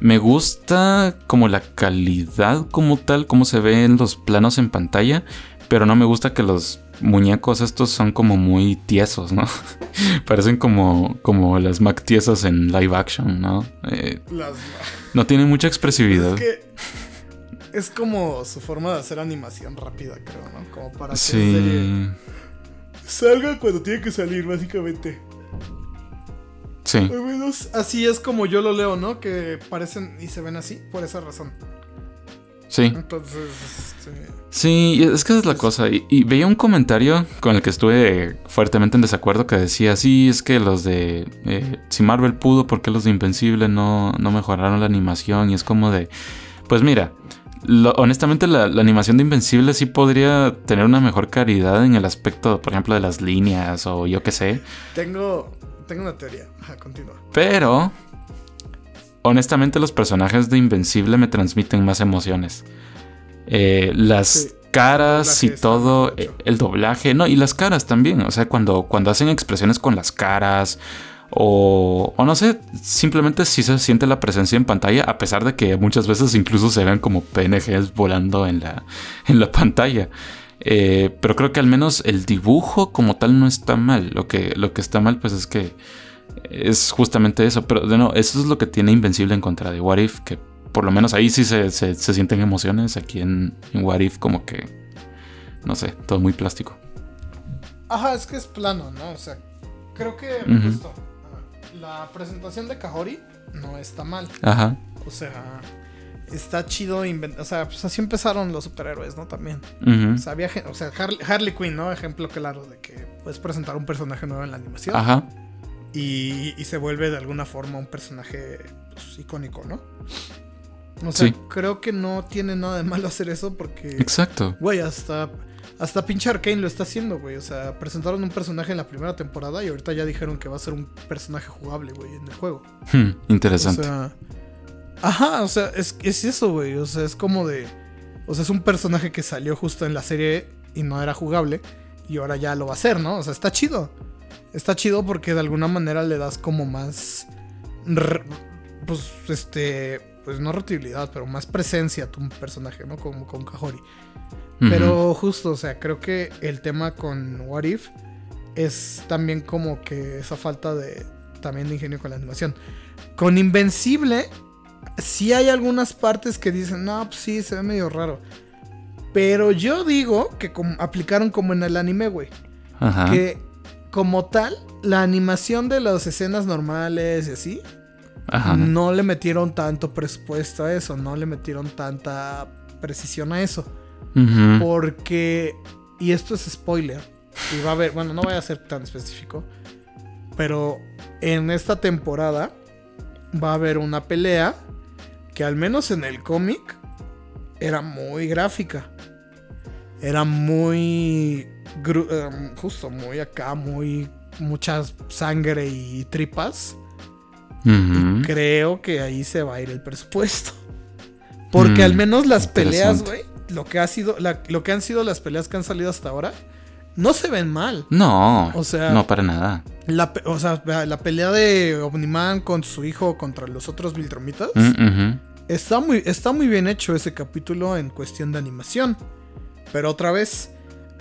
me gusta como la calidad como tal, como se ve en los planos en pantalla, pero no me gusta que los muñecos estos son como muy tiesos, ¿no? *laughs* Parecen como, como las Mac tiesas en live action, ¿no? Eh, las... No tiene mucha expresividad. Es que es como su forma de hacer animación rápida, creo, ¿no? Como para que sí. salga cuando tiene que salir, básicamente. Sí. Al menos así es como yo lo leo, ¿no? Que parecen y se ven así, por esa razón. Sí. Entonces, este... Sí, es que es la cosa. Y, veía un comentario con el que estuve fuertemente en desacuerdo que decía, sí, es que los de... Eh, si Marvel pudo, ¿por qué los de Invencible no, no mejoraron la animación? Y es como de... Pues mira, honestamente la, animación de Invencible sí podría tener una mejor calidad en el aspecto, por ejemplo, de las líneas o yo qué sé. Tengo, tengo una teoría. Ajá, continúa. Pero, honestamente, los personajes de Invencible me transmiten más emociones. Eh, las Sí, caras y todo, eh, el doblaje, no, y las caras también. O sea, cuando, cuando hacen expresiones con las caras. O, o no sé, simplemente si se siente la presencia en pantalla, a pesar de que muchas veces incluso se ven como PNGs volando en la, *laughs* en la pantalla. Eh, pero creo que al menos el dibujo como tal no está mal. Lo que, lo que está mal, pues es que es justamente eso. Pero de nuevo, eso es lo que tiene Invencible en contra de What If, que por lo menos ahí sí se, se- se sienten emociones. Aquí en, en What If, como que, no sé, todo muy plástico. Ajá, es que es plano, ¿no? O sea, creo que justo, ah, la presentación de Kahori no está mal. Ajá. O sea, está chido inventar. O sea, pues así empezaron los superhéroes, ¿no? También. ujú, O sea, había o sea, Harley, Harley Quinn, ¿no? Ejemplo claro de que puedes presentar un personaje nuevo en la animación Ajá. y, y se vuelve de alguna forma un personaje pues, icónico, ¿no? O sea, Sí. creo que no tiene nada de malo hacer eso porque, Exacto. güey, hasta, hasta pinche Arkane lo está haciendo, güey. O sea, presentaron un personaje en la primera temporada y ahorita ya dijeron que va a ser un personaje jugable, güey, en el juego. Hmm, interesante. O sea. Ajá, o sea, es, es eso, güey. O sea, es como de. O sea, es un personaje que salió justo en la serie y no era jugable. Y ahora ya lo va a hacer, ¿no? O sea, está chido. Está chido porque de alguna manera le das como más. Pues, este. Pues no rotabilidad, pero más presencia a tu personaje, ¿no? Como con Kahori. Pero justo, o sea, creo que el tema con What If es también como que esa falta de también de ingenio con la animación. Con Invencible, sí hay algunas partes que dicen, no, pues sí, se ve medio raro. Pero yo digo que como- aplicaron como en el anime, güey. Ajá. Que como tal, la animación de las escenas normales y así, Ajá. no le metieron tanto presupuesto a eso, no le metieron tanta precisión a eso. Porque, y esto es spoiler, y va a haber, bueno, no voy a ser tan específico, pero en esta temporada va a haber una pelea que al menos en el cómic era muy gráfica. Era muy, em, justo, muy acá, muy, mucha sangre y tripas. Ujú. Creo que ahí se va a ir el presupuesto. Porque Mm, al menos las peleas, güey, lo que ha sido, la- lo que han sido las peleas que han salido hasta ahora, no se ven mal. No, O sea- no para nada. La, o sea, la pelea de Omniman con su hijo contra los otros Viltromitas Mm, está muy, está muy bien hecho ese capítulo en cuestión de animación. Pero otra vez,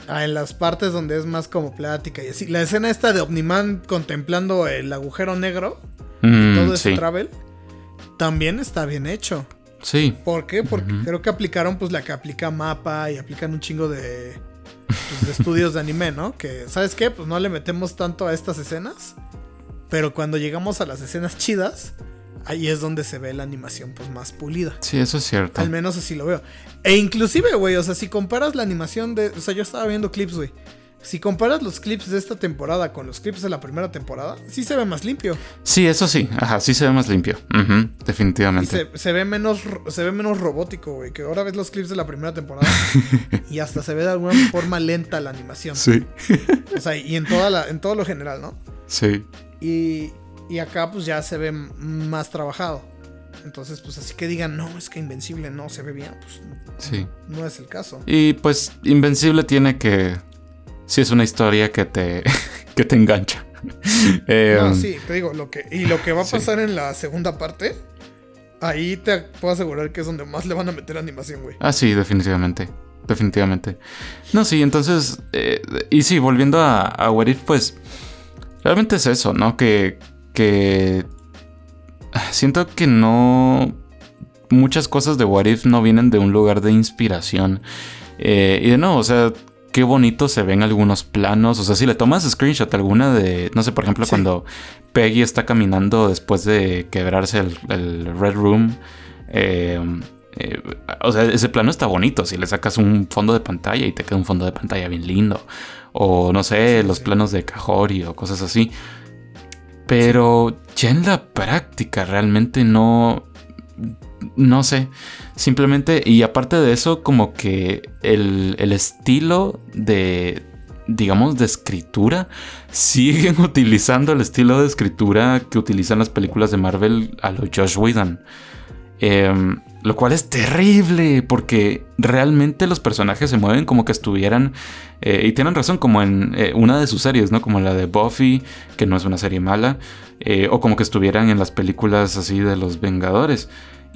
ah, en las partes donde es más como plática y así, la escena esta de Omniman contemplando el agujero negro, Mm, todo ese sí, travel, también está bien hecho. sí. ¿Por qué? Porque creo que aplicaron pues la que aplica mapa y aplican un chingo de, pues, de estudios de anime, ¿no? Que, ¿sabes qué? Pues no le metemos tanto a estas escenas. Pero cuando llegamos a las escenas chidas, ahí es donde se ve la animación pues más pulida. Sí, eso es cierto. Al menos así lo veo. E inclusive, güey, o sea, si comparas la animación de... O sea, yo estaba viendo clips, güey. Si comparas los clips de esta temporada con los clips de la primera temporada, sí se ve más limpio. Sí, eso sí. Ajá, sí se ve más limpio. Definitivamente. se, se ve menos se ve menos robótico, güey. Que ahora ves los clips de la primera temporada *laughs* y hasta se ve de alguna forma lenta la animación. Sí, O sea, y en toda la, en todo lo general, ¿no? sí. Y, y acá pues ya se ve más trabajado. Entonces, pues así que digan, no, es que Invencible no se ve bien, pues Sí. no es el caso. Y pues Invencible tiene que... Sí, es una historia que te, *laughs* que te engancha. *laughs* Eh, No, sí, te digo, lo que, y lo que va a Sí. pasar en la segunda parte, ahí te puedo asegurar que es donde más le van a meter animación, güey. Ah, sí, definitivamente. Definitivamente. No, sí, entonces. eh, y sí, volviendo a, a What If, pues. Realmente es eso, ¿no? Que. Que. Siento que no. Muchas cosas de What If no vienen de un lugar de inspiración. Eh, y de nuevo, o sea, qué bonito se ven algunos planos. O sea, si le tomas screenshot alguna de. No sé, por ejemplo, Sí. cuando Peggy está caminando después de quebrarse el, el Red Room. eh, eh, o sea, ese plano está bonito. Si le sacas un fondo de pantalla y te queda un fondo de pantalla bien lindo. O no sé, Sí, los sí. planos de Cajori o cosas así. Pero ya en la práctica realmente no. No sé. Simplemente. Y aparte de eso, como que el, el estilo de. digamos, de escritura, siguen *laughs* utilizando el estilo de escritura que utilizan las películas de Marvel a lo Josh Whedon. Em, lo cual es terrible porque realmente los personajes se mueven como que estuvieran, eh, y tienen razón, como en eh, una de sus series, ¿no? Como la de Buffy, que no es una serie mala, eh, o como que estuvieran en las películas así de los Vengadores.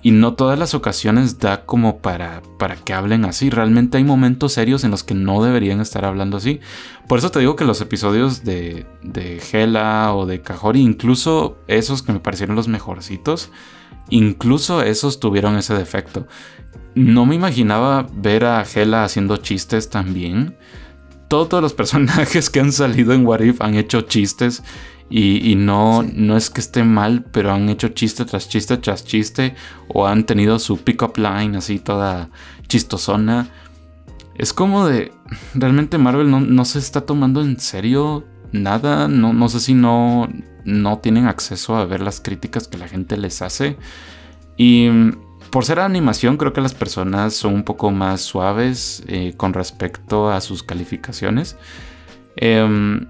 Y no todas las ocasiones da como para, para que hablen así. Realmente hay momentos serios en los que no deberían estar hablando así. Por eso te digo que los episodios de, de Hela o de Kajori, incluso esos que me parecieron los mejorcitos, incluso esos tuvieron ese defecto. No me imaginaba ver a Hela haciendo chistes también. Todos los personajes *laughs* que han salido en What If han hecho chistes y, no, no es que esté mal, pero han hecho chiste tras chiste tras chiste. O han tenido su pick-up line así toda chistosona. Es como de. Realmente Marvel no, se está tomando en serio nada. No, no sé si no, no tienen acceso a ver las críticas que la gente les hace. Y por ser animación, creo que las personas son un poco más suaves eh, con respecto a sus calificaciones. Eh,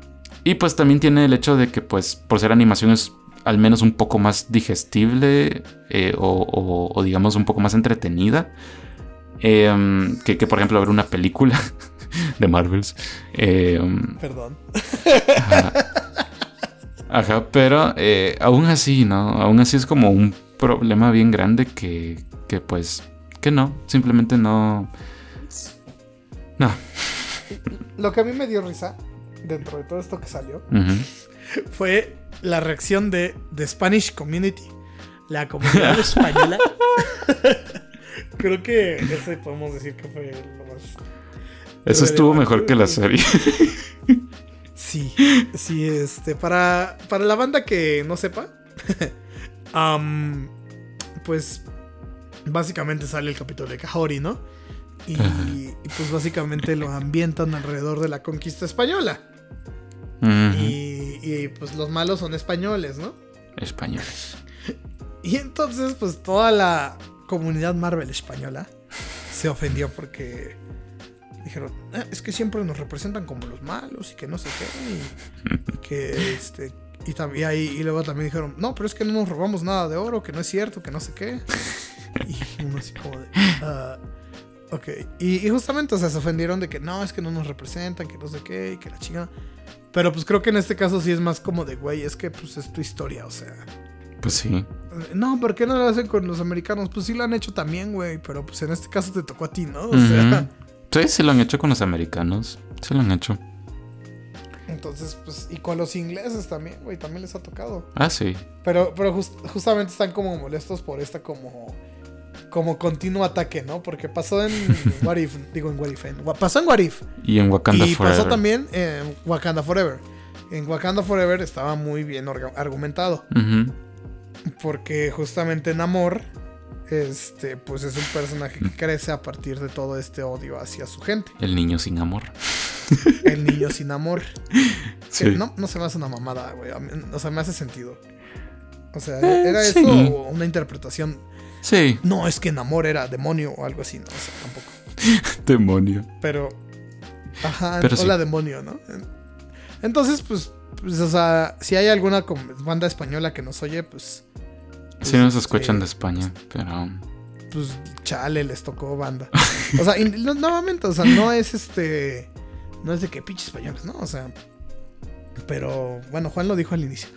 y pues también tiene el hecho de que pues por ser animación es al menos un poco más digestible eh, o, digamos un poco más entretenida em, que, por ejemplo ver una película *laughs* de Marvels. Em, Perdón. Ajá, pero eh, aún así, ¿no? Aún así es como un problema bien grande que, que pues, que no, simplemente no... No. Lo que a mí me dio risa dentro de todo esto que salió fue la reacción de The Spanish Community, la comunidad española. *laughs* Creo que ese podemos decir que fue lo más. Eso estuvo mejor que la serie. *laughs* Sí, sí, este, para, para la banda que no sepa, *laughs* pues básicamente sale el capítulo de Cajori, ¿no? Y, pues básicamente lo ambientan alrededor de la conquista española. Y, pues los malos son españoles, ¿no? Españoles. *laughs* Y entonces pues toda la comunidad Marvel española se ofendió porque dijeron, ah, es que siempre nos representan como los malos y que no sé qué. Y, que *laughs* este... Y, también, y, luego también dijeron, no, pero es que no nos robamos nada de oro, que no es cierto, que no sé qué. Y uno así como de... Ah, Ok, y, justamente, o sea, se ofendieron de que no, es que no nos representan, que no sé qué, y que la chica. Pero pues creo que en este caso sí es más como de, güey, es que pues es tu historia, o sea. Pues sí. No, ¿por qué no lo hacen con los americanos? Pues sí lo han hecho también, güey, pero pues en este caso te tocó a ti, ¿no? O sea. Sí, sí lo han hecho con los americanos. Sí lo han hecho. Entonces, pues, y con los ingleses también, güey, también les ha tocado. Ah, sí. Pero, pero justamente están como molestos por esta como como continuo ataque, ¿no? Porque pasó en *laughs* What If, digo en What If, pasó en What If. Y en Wakanda Forever. Y pasó también en Wakanda Forever. En Wakanda Forever estaba muy bien argumentado. Porque justamente Namor, este, pues es un personaje que crece a partir de todo este odio hacia su gente. El niño sin amor. *laughs* El niño sin amor. no, no se me hace una mamada, güey. O sea, me hace sentido. O sea, eh, era eso una interpretación Sí. No, es que Namor era demonio o algo así, no sé, tampoco. *laughs* demonio. Pero. Ajá, hola demonio, ¿no? Entonces, pues, pues, o sea, si hay alguna banda española que nos oye, pues. pues sí, nos escuchan de España, pero. Pues chale, les tocó banda. O sea, nuevamente, o sea, no es este. No es de que pinches españoles, ¿no? O sea. Pero bueno, Juan lo dijo al inicio.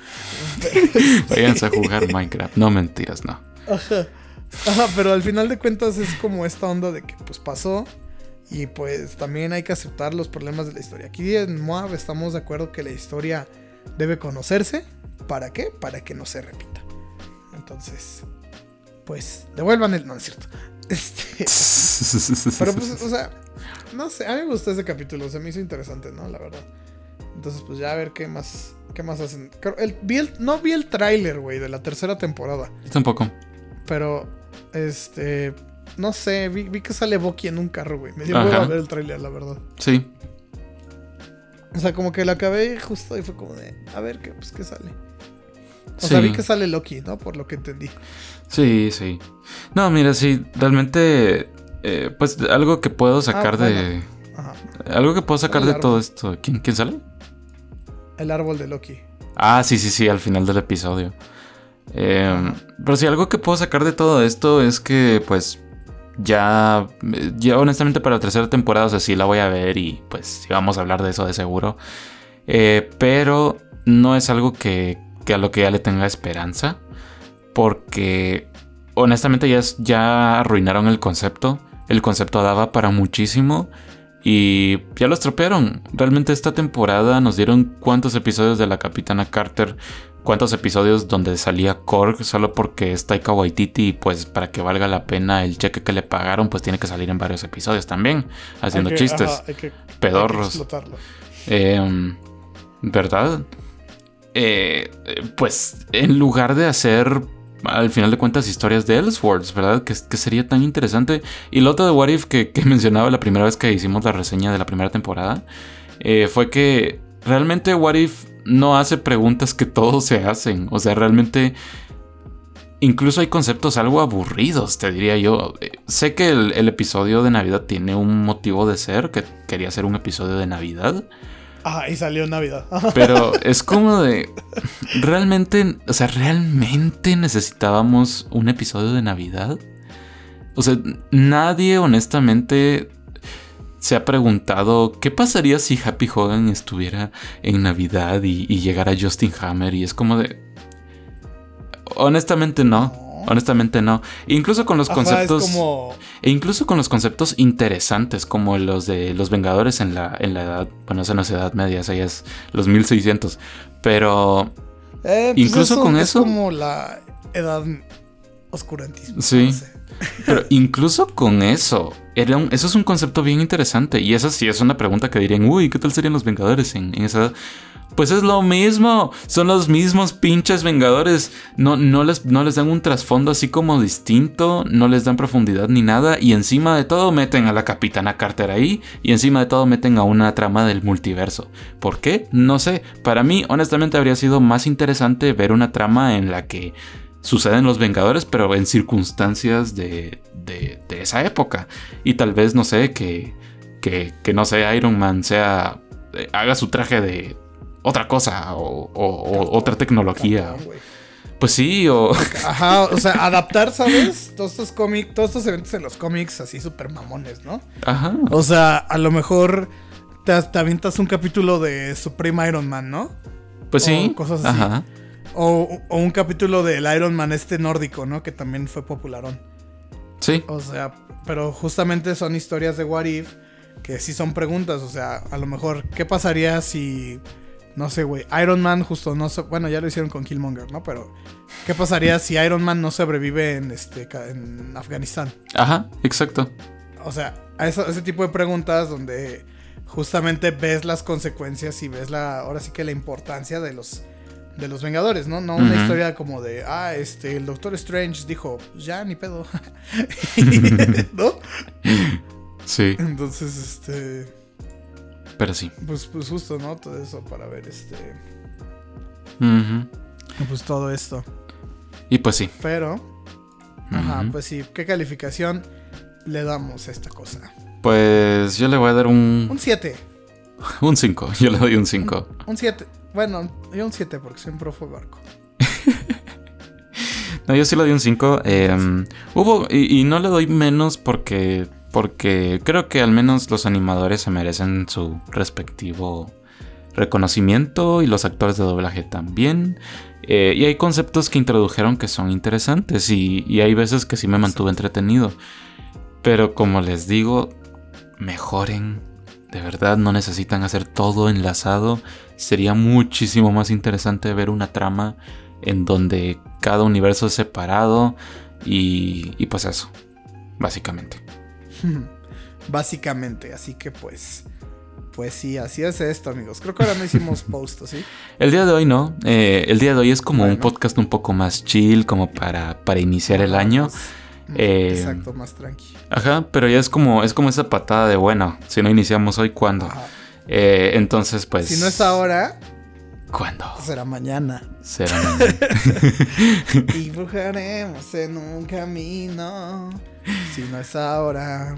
*laughs* Váyanse a jugar Minecraft. No mentiras, no. Ajá. Ajá, pero al final de cuentas es como esta onda de que pues pasó y pues también hay que aceptar los problemas de la historia. Aquí en Moab estamos de acuerdo que la historia debe conocerse. ¿Para qué? Para que no se repita. Entonces, pues devuelvan el... No, es cierto. *laughs* Este... pero pues, o sea, no sé, a mí me gustó ese capítulo, se me hizo interesante, ¿no? La verdad. Entonces, pues ya a ver qué más, qué más hacen. El, no vi el tráiler, güey, de la tercera temporada. Yo tampoco. Pero este. No sé, vi, que sale Boki en un carro, güey. Me dio a ver el trailer, la verdad. Sí. O sea, como que lo acabé justo y fue como de. A ver qué, pues, qué sale. O sea, vi que sale Loki, ¿no? Por lo que entendí. Sí, sí. No, mira, sí, realmente. Eh, pues algo que puedo sacar ah, de. Ajá. algo que puedo sacar de todo esto. ¿Quién, ¿Quién sale? El árbol de Loki. Ah, sí, sí, sí, al final del episodio. Eh, pero sí, algo que puedo sacar de todo esto es que, pues, ya, ya honestamente para la tercera temporada, o sea, sí la voy a ver y pues sí vamos a hablar de eso de seguro. Eh, pero no es algo que, a lo que ya le tenga esperanza, porque honestamente ya, ya arruinaron el concepto. El concepto daba para muchísimo. Y ya lo estropearon. Realmente esta temporada nos dieron cuántos episodios de la Capitana Carter, cuántos episodios donde salía Korg solo porque es Taika Waititi y pues para que valga la pena el cheque que le pagaron pues tiene que salir en varios episodios también, haciendo que- chistes. ajá, hay que- hay que pedorros. Eh, ¿Verdad? Eh, pues en lugar de hacer al final de cuentas historias de Elseworlds, ¿verdad? Que, que sería tan interesante. Y lo otro de What If que, que *laughs* mencionaba la primera vez que hicimos la reseña de la primera temporada eh, fue que realmente What If no hace preguntas que todos se hacen. O sea, realmente incluso hay conceptos algo aburridos, te diría yo. Eh, sé que el, el episodio de Navidad tiene un motivo de ser, que quería ser un episodio de Navidad. Ajá, y salió Navidad. *laughs* Pero es como de. Realmente. O sea, realmente necesitábamos un episodio de Navidad. O sea, nadie honestamente se ha preguntado qué pasaría si Happy Hogan estuviera en Navidad y, y llegara Justin Hammer. Y es como de. Honestamente no. Honestamente no. Incluso con los Ajá, conceptos. como. E incluso con los conceptos interesantes como los de los Vengadores en la, en la edad, bueno, esa no es edad media, esa ya es los 1600, pero eh, pues Incluso con es eso- como la edad oscurantismo. Sí. no sé. Pero incluso con eso, eso es un concepto bien interesante. Y esa sí es una pregunta que dirían, uy, ¿qué tal serían los Vengadores en, esa? Pues es lo mismo, son los mismos pinches Vengadores. No, no, les, no les dan un trasfondo así como distinto, no les dan profundidad ni nada. Y encima de todo meten a la Capitana Carter ahí. Y encima de todo meten a una trama del multiverso. ¿Por qué? No sé. Para mí, honestamente, habría sido más interesante ver una trama en la que suceden los Vengadores, pero en circunstancias de, de, de esa época. Y tal vez, no sé, que, que, que no sé, Iron Man sea. eh, haga su traje de otra cosa o, o- o otra tecnología. Pues sí, o. *laughs* Ajá, o sea, adaptar, ¿sabes? Todos estos cómics, todos estos eventos en los cómics así súper mamones, ¿no? Ajá. O sea, a lo mejor te, te avientas un capítulo de Supreme Iron Man, ¿no? Pues sí. o cosas así. Ajá. O, o un capítulo del Iron Man este nórdico, ¿no? Que también fue popularón. Sí. O sea, pero justamente son historias de What If que sí son preguntas. O sea, a lo mejor, ¿qué pasaría si, no sé, güey, Iron Man justo no so- bueno, ya lo hicieron con Killmonger, ¿no? Pero, ¿qué pasaría si Iron Man no sobrevive en, este, en Afganistán? Ajá, exacto. O sea, a eso- ese tipo de preguntas donde justamente ves las consecuencias y ves la, ahora sí que la importancia de los de los Vengadores, ¿no? No una historia como de, ah, este, el Doctor Strange dijo, ya, ni pedo. *laughs* ¿No? Sí, Entonces, este, pero sí. pues, pues justo, ¿no? Todo eso para ver, este, Ujú. pues todo esto. Y pues sí. Pero, ajá, pues sí, ¿qué calificación le damos a esta cosa? Pues yo le voy a dar Un un 7. *laughs* un 5. Yo le doy un 5. Un 7. Bueno, yo un 7 porque siempre fue barco. *laughs* No, yo sí le doy un 5. hubo, y, y no le doy menos porque, porque creo que al menos los animadores se merecen su respectivo reconocimiento y los actores de doblaje también. Eh, y hay conceptos que introdujeron que son interesantes y, y hay veces que sí me mantuve entretenido. Pero como les digo, mejoren. De verdad, no necesitan hacer todo enlazado. Sería muchísimo más interesante ver una trama en donde cada universo es separado y, y pues eso, básicamente. *laughs* Básicamente, así que pues. Pues sí, así es esto, amigos. Creo que ahora no hicimos *laughs* post, ¿sí? El día de hoy no, eh, el día de hoy es como un podcast un poco más chill, como para, para iniciar el año. Más- Eh, Exacto, más tranqui. Ajá, pero ya es como, es como esa patada de bueno, si no iniciamos hoy, ¿cuándo? Eh, entonces, pues... Si no es ahora, ¿Cuándo? será mañana. Será *laughs* mañana. Dibujaremos en un camino. Si no es ahora,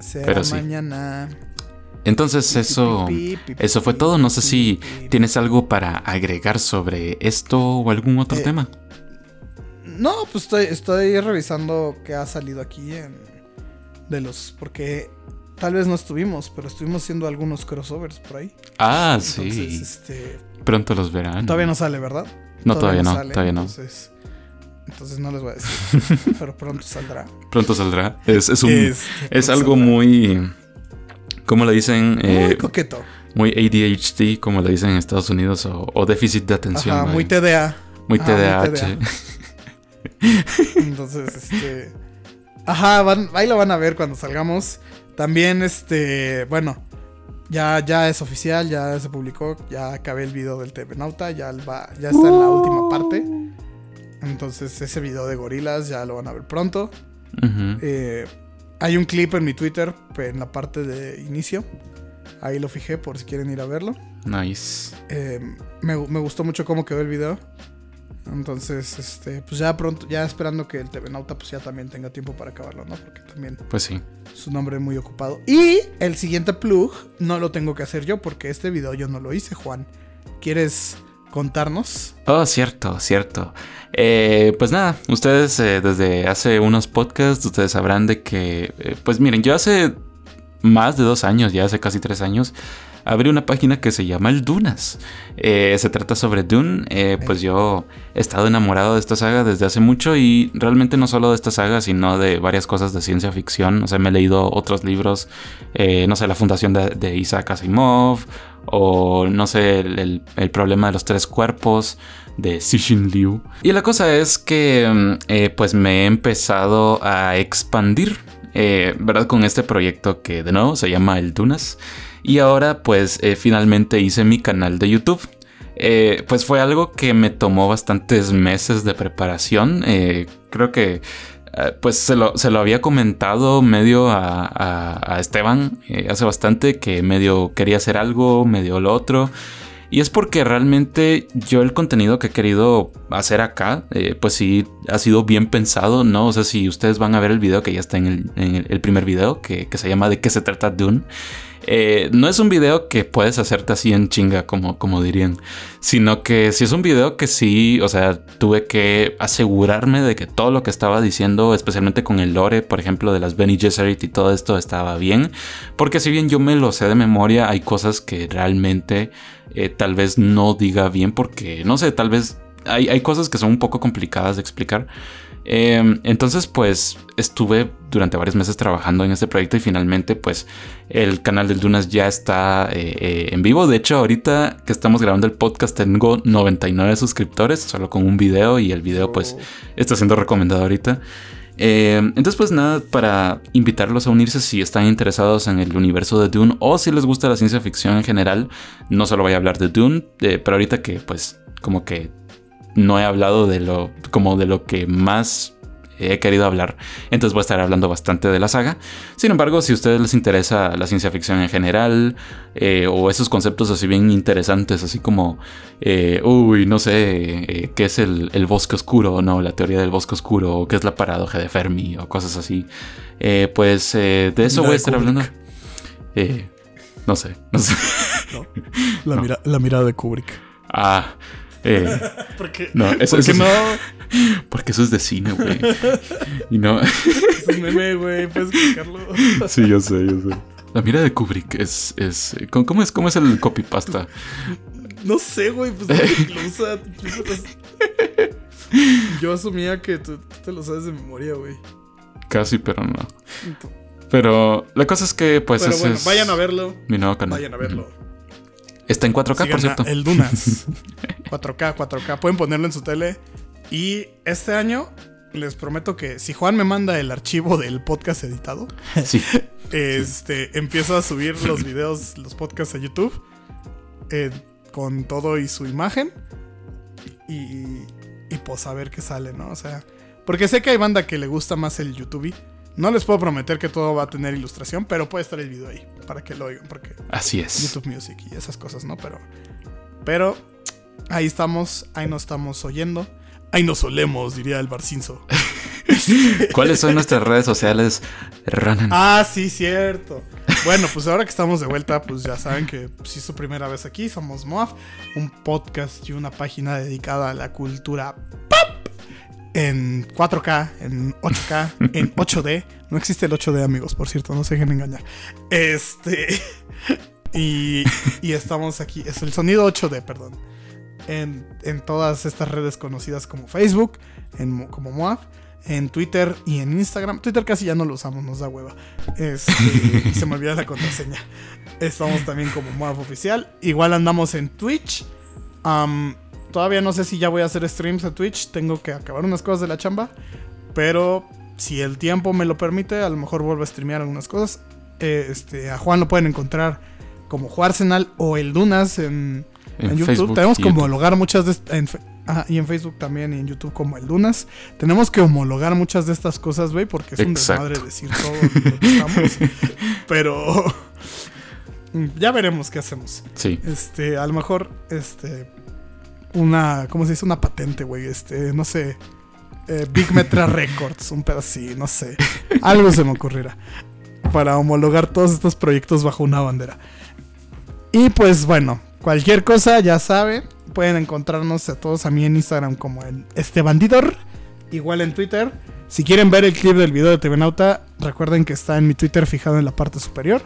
será Pero sí. mañana. Entonces eso, eso fue todo. No sé si tienes algo para agregar sobre esto o algún otro Eh, tema. No, pues estoy, estoy revisando qué ha salido aquí en, de los. Porque tal vez no estuvimos, pero estuvimos haciendo algunos crossovers por ahí. Ah, Entonces, sí. este, Pronto los verán. todavía no sale, ¿verdad? No, todavía no, todavía no. Entonces, entonces no les voy a decir. *laughs* pero pronto saldrá. Pronto saldrá. Es, es un, Este, es algo saldrá. muy. ¿Cómo le dicen? Muy Eh, coqueto. muy ADHD, como le dicen en Estados Unidos, o, o déficit de atención. Ajá, muy TDA. Muy Ajá, muy TDAH. *laughs* Entonces, este. Ajá, van- ahí lo van a ver cuando salgamos. También, este. Bueno, ya, ya es oficial, ya se publicó. Ya acabé el video del TV Nauta. Ya, va, ya está en la última parte. Entonces, ese video de gorilas ya lo van a ver pronto. Eh, hay un clip en mi Twitter en la parte de inicio. Ahí lo fijé por si quieren ir a verlo. Nice. Eh, me, me gustó mucho cómo quedó el video. Entonces, este, pues ya pronto, ya esperando que el TV Nauta pues ya también tenga tiempo para acabarlo, ¿no? Porque también Pues sí. es un hombre muy ocupado. Y el siguiente plug no lo tengo que hacer yo porque este video yo no lo hice, Juan. ¿Quieres contarnos? Oh, cierto, cierto. Eh, pues nada, ustedes eh, desde hace unos podcasts, ustedes sabrán de que, eh, pues miren, yo hace más de dos años, ya hace casi tres años, abrí una página que se llama El Dunas. Eh, se trata sobre Dune. Eh, pues yo he estado enamorado de esta saga desde hace mucho y realmente no solo de esta saga, sino de varias cosas de ciencia ficción. O sea, me he leído otros libros, eh, no sé, La Fundación de, de Isaac Asimov o no sé, el, el- el problema de los tres cuerpos de Cixin Liu. Y la cosa es que mm, eh, pues me he empezado a expandir, eh, ¿verdad? Con este proyecto que de nuevo se llama El Dunas. Y ahora pues eh, finalmente hice mi canal de YouTube. Eh, pues fue algo que me tomó bastantes meses de preparación. Eh, creo que pues se lo, se lo había comentado medio a, a- Esteban hace bastante que medio quería hacer algo, medio lo otro. Y es porque realmente yo el contenido que he querido hacer acá, pues sí, ha sido bien pensado, ¿no? O sea, si ustedes van a ver el video que ya está en el, en el primer video, que, que se llama ¿De qué se trata Dune? Eh, no es un video que puedes hacerte así en chinga, como, como dirían, sino que sí es un video que sí, o sea, tuve que asegurarme de que todo lo que estaba diciendo, especialmente con el lore, por ejemplo, de las Benny Gesserit y todo esto estaba bien, porque si bien yo me lo sé de memoria, hay cosas que realmente eh, tal vez no diga bien, porque no sé, tal vez hay, hay cosas que son un poco complicadas de explicar. Eh, entonces, pues estuve durante varios meses trabajando en este proyecto y finalmente, pues el canal del Dunas ya está eh, eh, en vivo. De hecho, ahorita que estamos grabando el podcast, tengo 99 suscriptores solo con un video y el video, pues, está siendo recomendado ahorita. Eh, entonces, pues nada, para invitarlos a unirse si están interesados en el universo de Dune o si les gusta la ciencia ficción en general. No solo voy a hablar de Dune, eh, pero ahorita que, pues, como que no he hablado de lo como de lo que más he querido hablar, entonces voy a estar hablando bastante de la saga. Sin embargo, si a ustedes les interesa la ciencia ficción en general eh, o esos conceptos así bien interesantes, así como, eh, uy, no sé, eh, qué es el, el bosque oscuro o no, la teoría del bosque oscuro o qué es la paradoja de Fermi o cosas así, eh, pues de eso voy a estar Kubrick. hablando. Eh, no sé, no sé. La, No. mira- la mirada de Kubrick. *laughs* Ah, eh, *laughs* ¿Por qué? no, eso, ¿Por qué eso- no? *laughs* Porque eso es de cine, güey. Y no. *laughs* Es un meme, güey. Puedes explicarlo. sí, yo sé, yo sé. La mira de Kubrick es. es ¿cómo, cómo es, ¿Cómo es el copypasta? No sé, güey. Pues no lo usa. Yo asumía que tú, tú te lo sabes de memoria, güey. Casi, pero no. Pero la cosa es que, pues, Pero ese bueno, es vayan a verlo. mi nuevo canal. Vayan a verlo. Está en 4K, Sigan por cierto. El Dunas. *laughs* 4K, 4K. Pueden ponerlo en su tele. Y este año les prometo que si Juan me manda el archivo del podcast editado, Sí. *laughs* este, empiezo a subir los videos, los podcasts a YouTube eh, con todo y su imagen. Y, y pues a ver qué sale, ¿no? O sea, porque sé que hay banda que le gusta más el YouTube. No les puedo prometer que todo va a tener ilustración, pero puede estar el video ahí para que lo oigan, porque Así es. YouTube Music y esas cosas, ¿no? Pero, pero ahí estamos, ahí nos estamos oyendo. Ahí nos olemos, diría el Barcinzo. *laughs* ¿Cuáles son nuestras redes sociales, Ronan? Ah, sí, cierto. Bueno, pues ahora que estamos de vuelta, pues ya saben que si es su primera vez aquí, somos MOAF, un podcast y una página dedicada a la cultura en 4K, en 8K, *laughs* en 8D. No existe el 8D, amigos, por cierto, no se dejen engañar. Este. *laughs* Y, y estamos aquí, es el sonido 8D, perdón. En, en todas estas redes conocidas como Facebook, en, Mo- como MOAF, en Twitter y en Instagram. Twitter casi ya no lo usamos, nos da hueva. Este, se me olvida la contraseña. Estamos también como MOAF oficial. Igual andamos en Twitch. Am, todavía no sé si ya voy a hacer streams en Twitch. Tengo que acabar unas cosas de la chamba. Pero si el tiempo me lo permite, a lo mejor vuelvo a streamear algunas cosas. Eh, este, a Juan lo pueden encontrar como Juarsenal o el Dunas en, En en YouTube. Facebook Tenemos que homologar muchas de en, ajá, y en Facebook también y en YouTube como el Dunas. Tenemos que homologar muchas de estas cosas, güey, porque es un desmadre decir todo lo que estamos. *laughs* Pero *laughs* ya veremos qué hacemos. Sí. Este, a lo mejor, este, una, ¿cómo se dice? Una patente, güey. Este, no sé. eh, Big Metra *laughs* Records, un así, no sé. Algo se me ocurrirá. Para homologar todos estos proyectos bajo una bandera. Y pues bueno, cualquier cosa, ya saben. Pueden encontrarnos a todos a mí en Instagram como en este bandidor. Igual en Twitter. Si quieren ver el clip del video de TV Nauta, recuerden que está en mi Twitter fijado en la parte superior.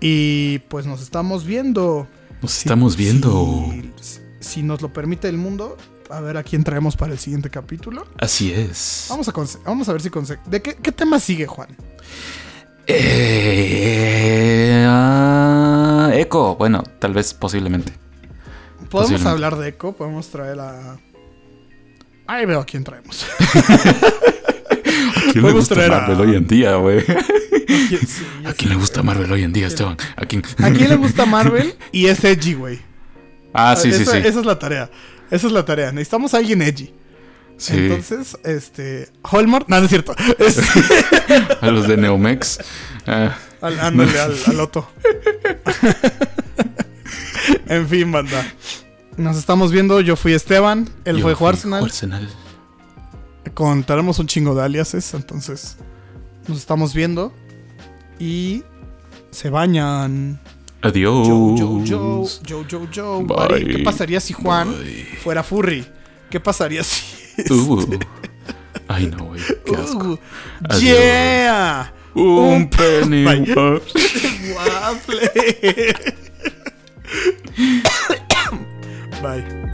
Y pues nos estamos viendo. Nos estamos viendo. Si, si nos lo permite el mundo, a ver a quién traemos para el siguiente capítulo. Así es. Vamos a, vamos a ver si conse- ¿De qué, qué tema sigue, Juan? Eh, ah, Eco, bueno, tal vez posiblemente. Podemos Posiblemente. hablar de Echo, podemos traer a. Ahí veo a quién traemos. *laughs* ¿A quién le gusta traer a- Marvel hoy en día, güey? *laughs* ¿Quién- sí, ya ¿A quién le gusta Marvel hoy en día, Esteban? ¿A quién? ¿A quién le gusta Marvel? *laughs* Y es edgy, güey. Ah, sí, sí, esa, sí. esa es la tarea. Esa es la tarea. Necesitamos a alguien edgy. Sí, Entonces, este. Hallmark. No, no es cierto. *laughs* Este, *laughs* a los de Neomex. Ah, Al, ándale, *laughs* al, al Otto. en fin, banda. Nos estamos viendo. Yo fui Esteban. Él yo fue fui Arsenal. Arsenal. Contaremos un chingo de aliases. Entonces, nos estamos viendo. Y se bañan. Adiós. Joe, Joe, Joe, Joe, Joe, Joe. Bye. ¿Qué pasaría si Juan Bye. fuera furry? ¿Qué pasaría si. Uh. Ay, no, güey. Qué asco. Uh, yeah. Un penny. Waffle. *laughs* Bye.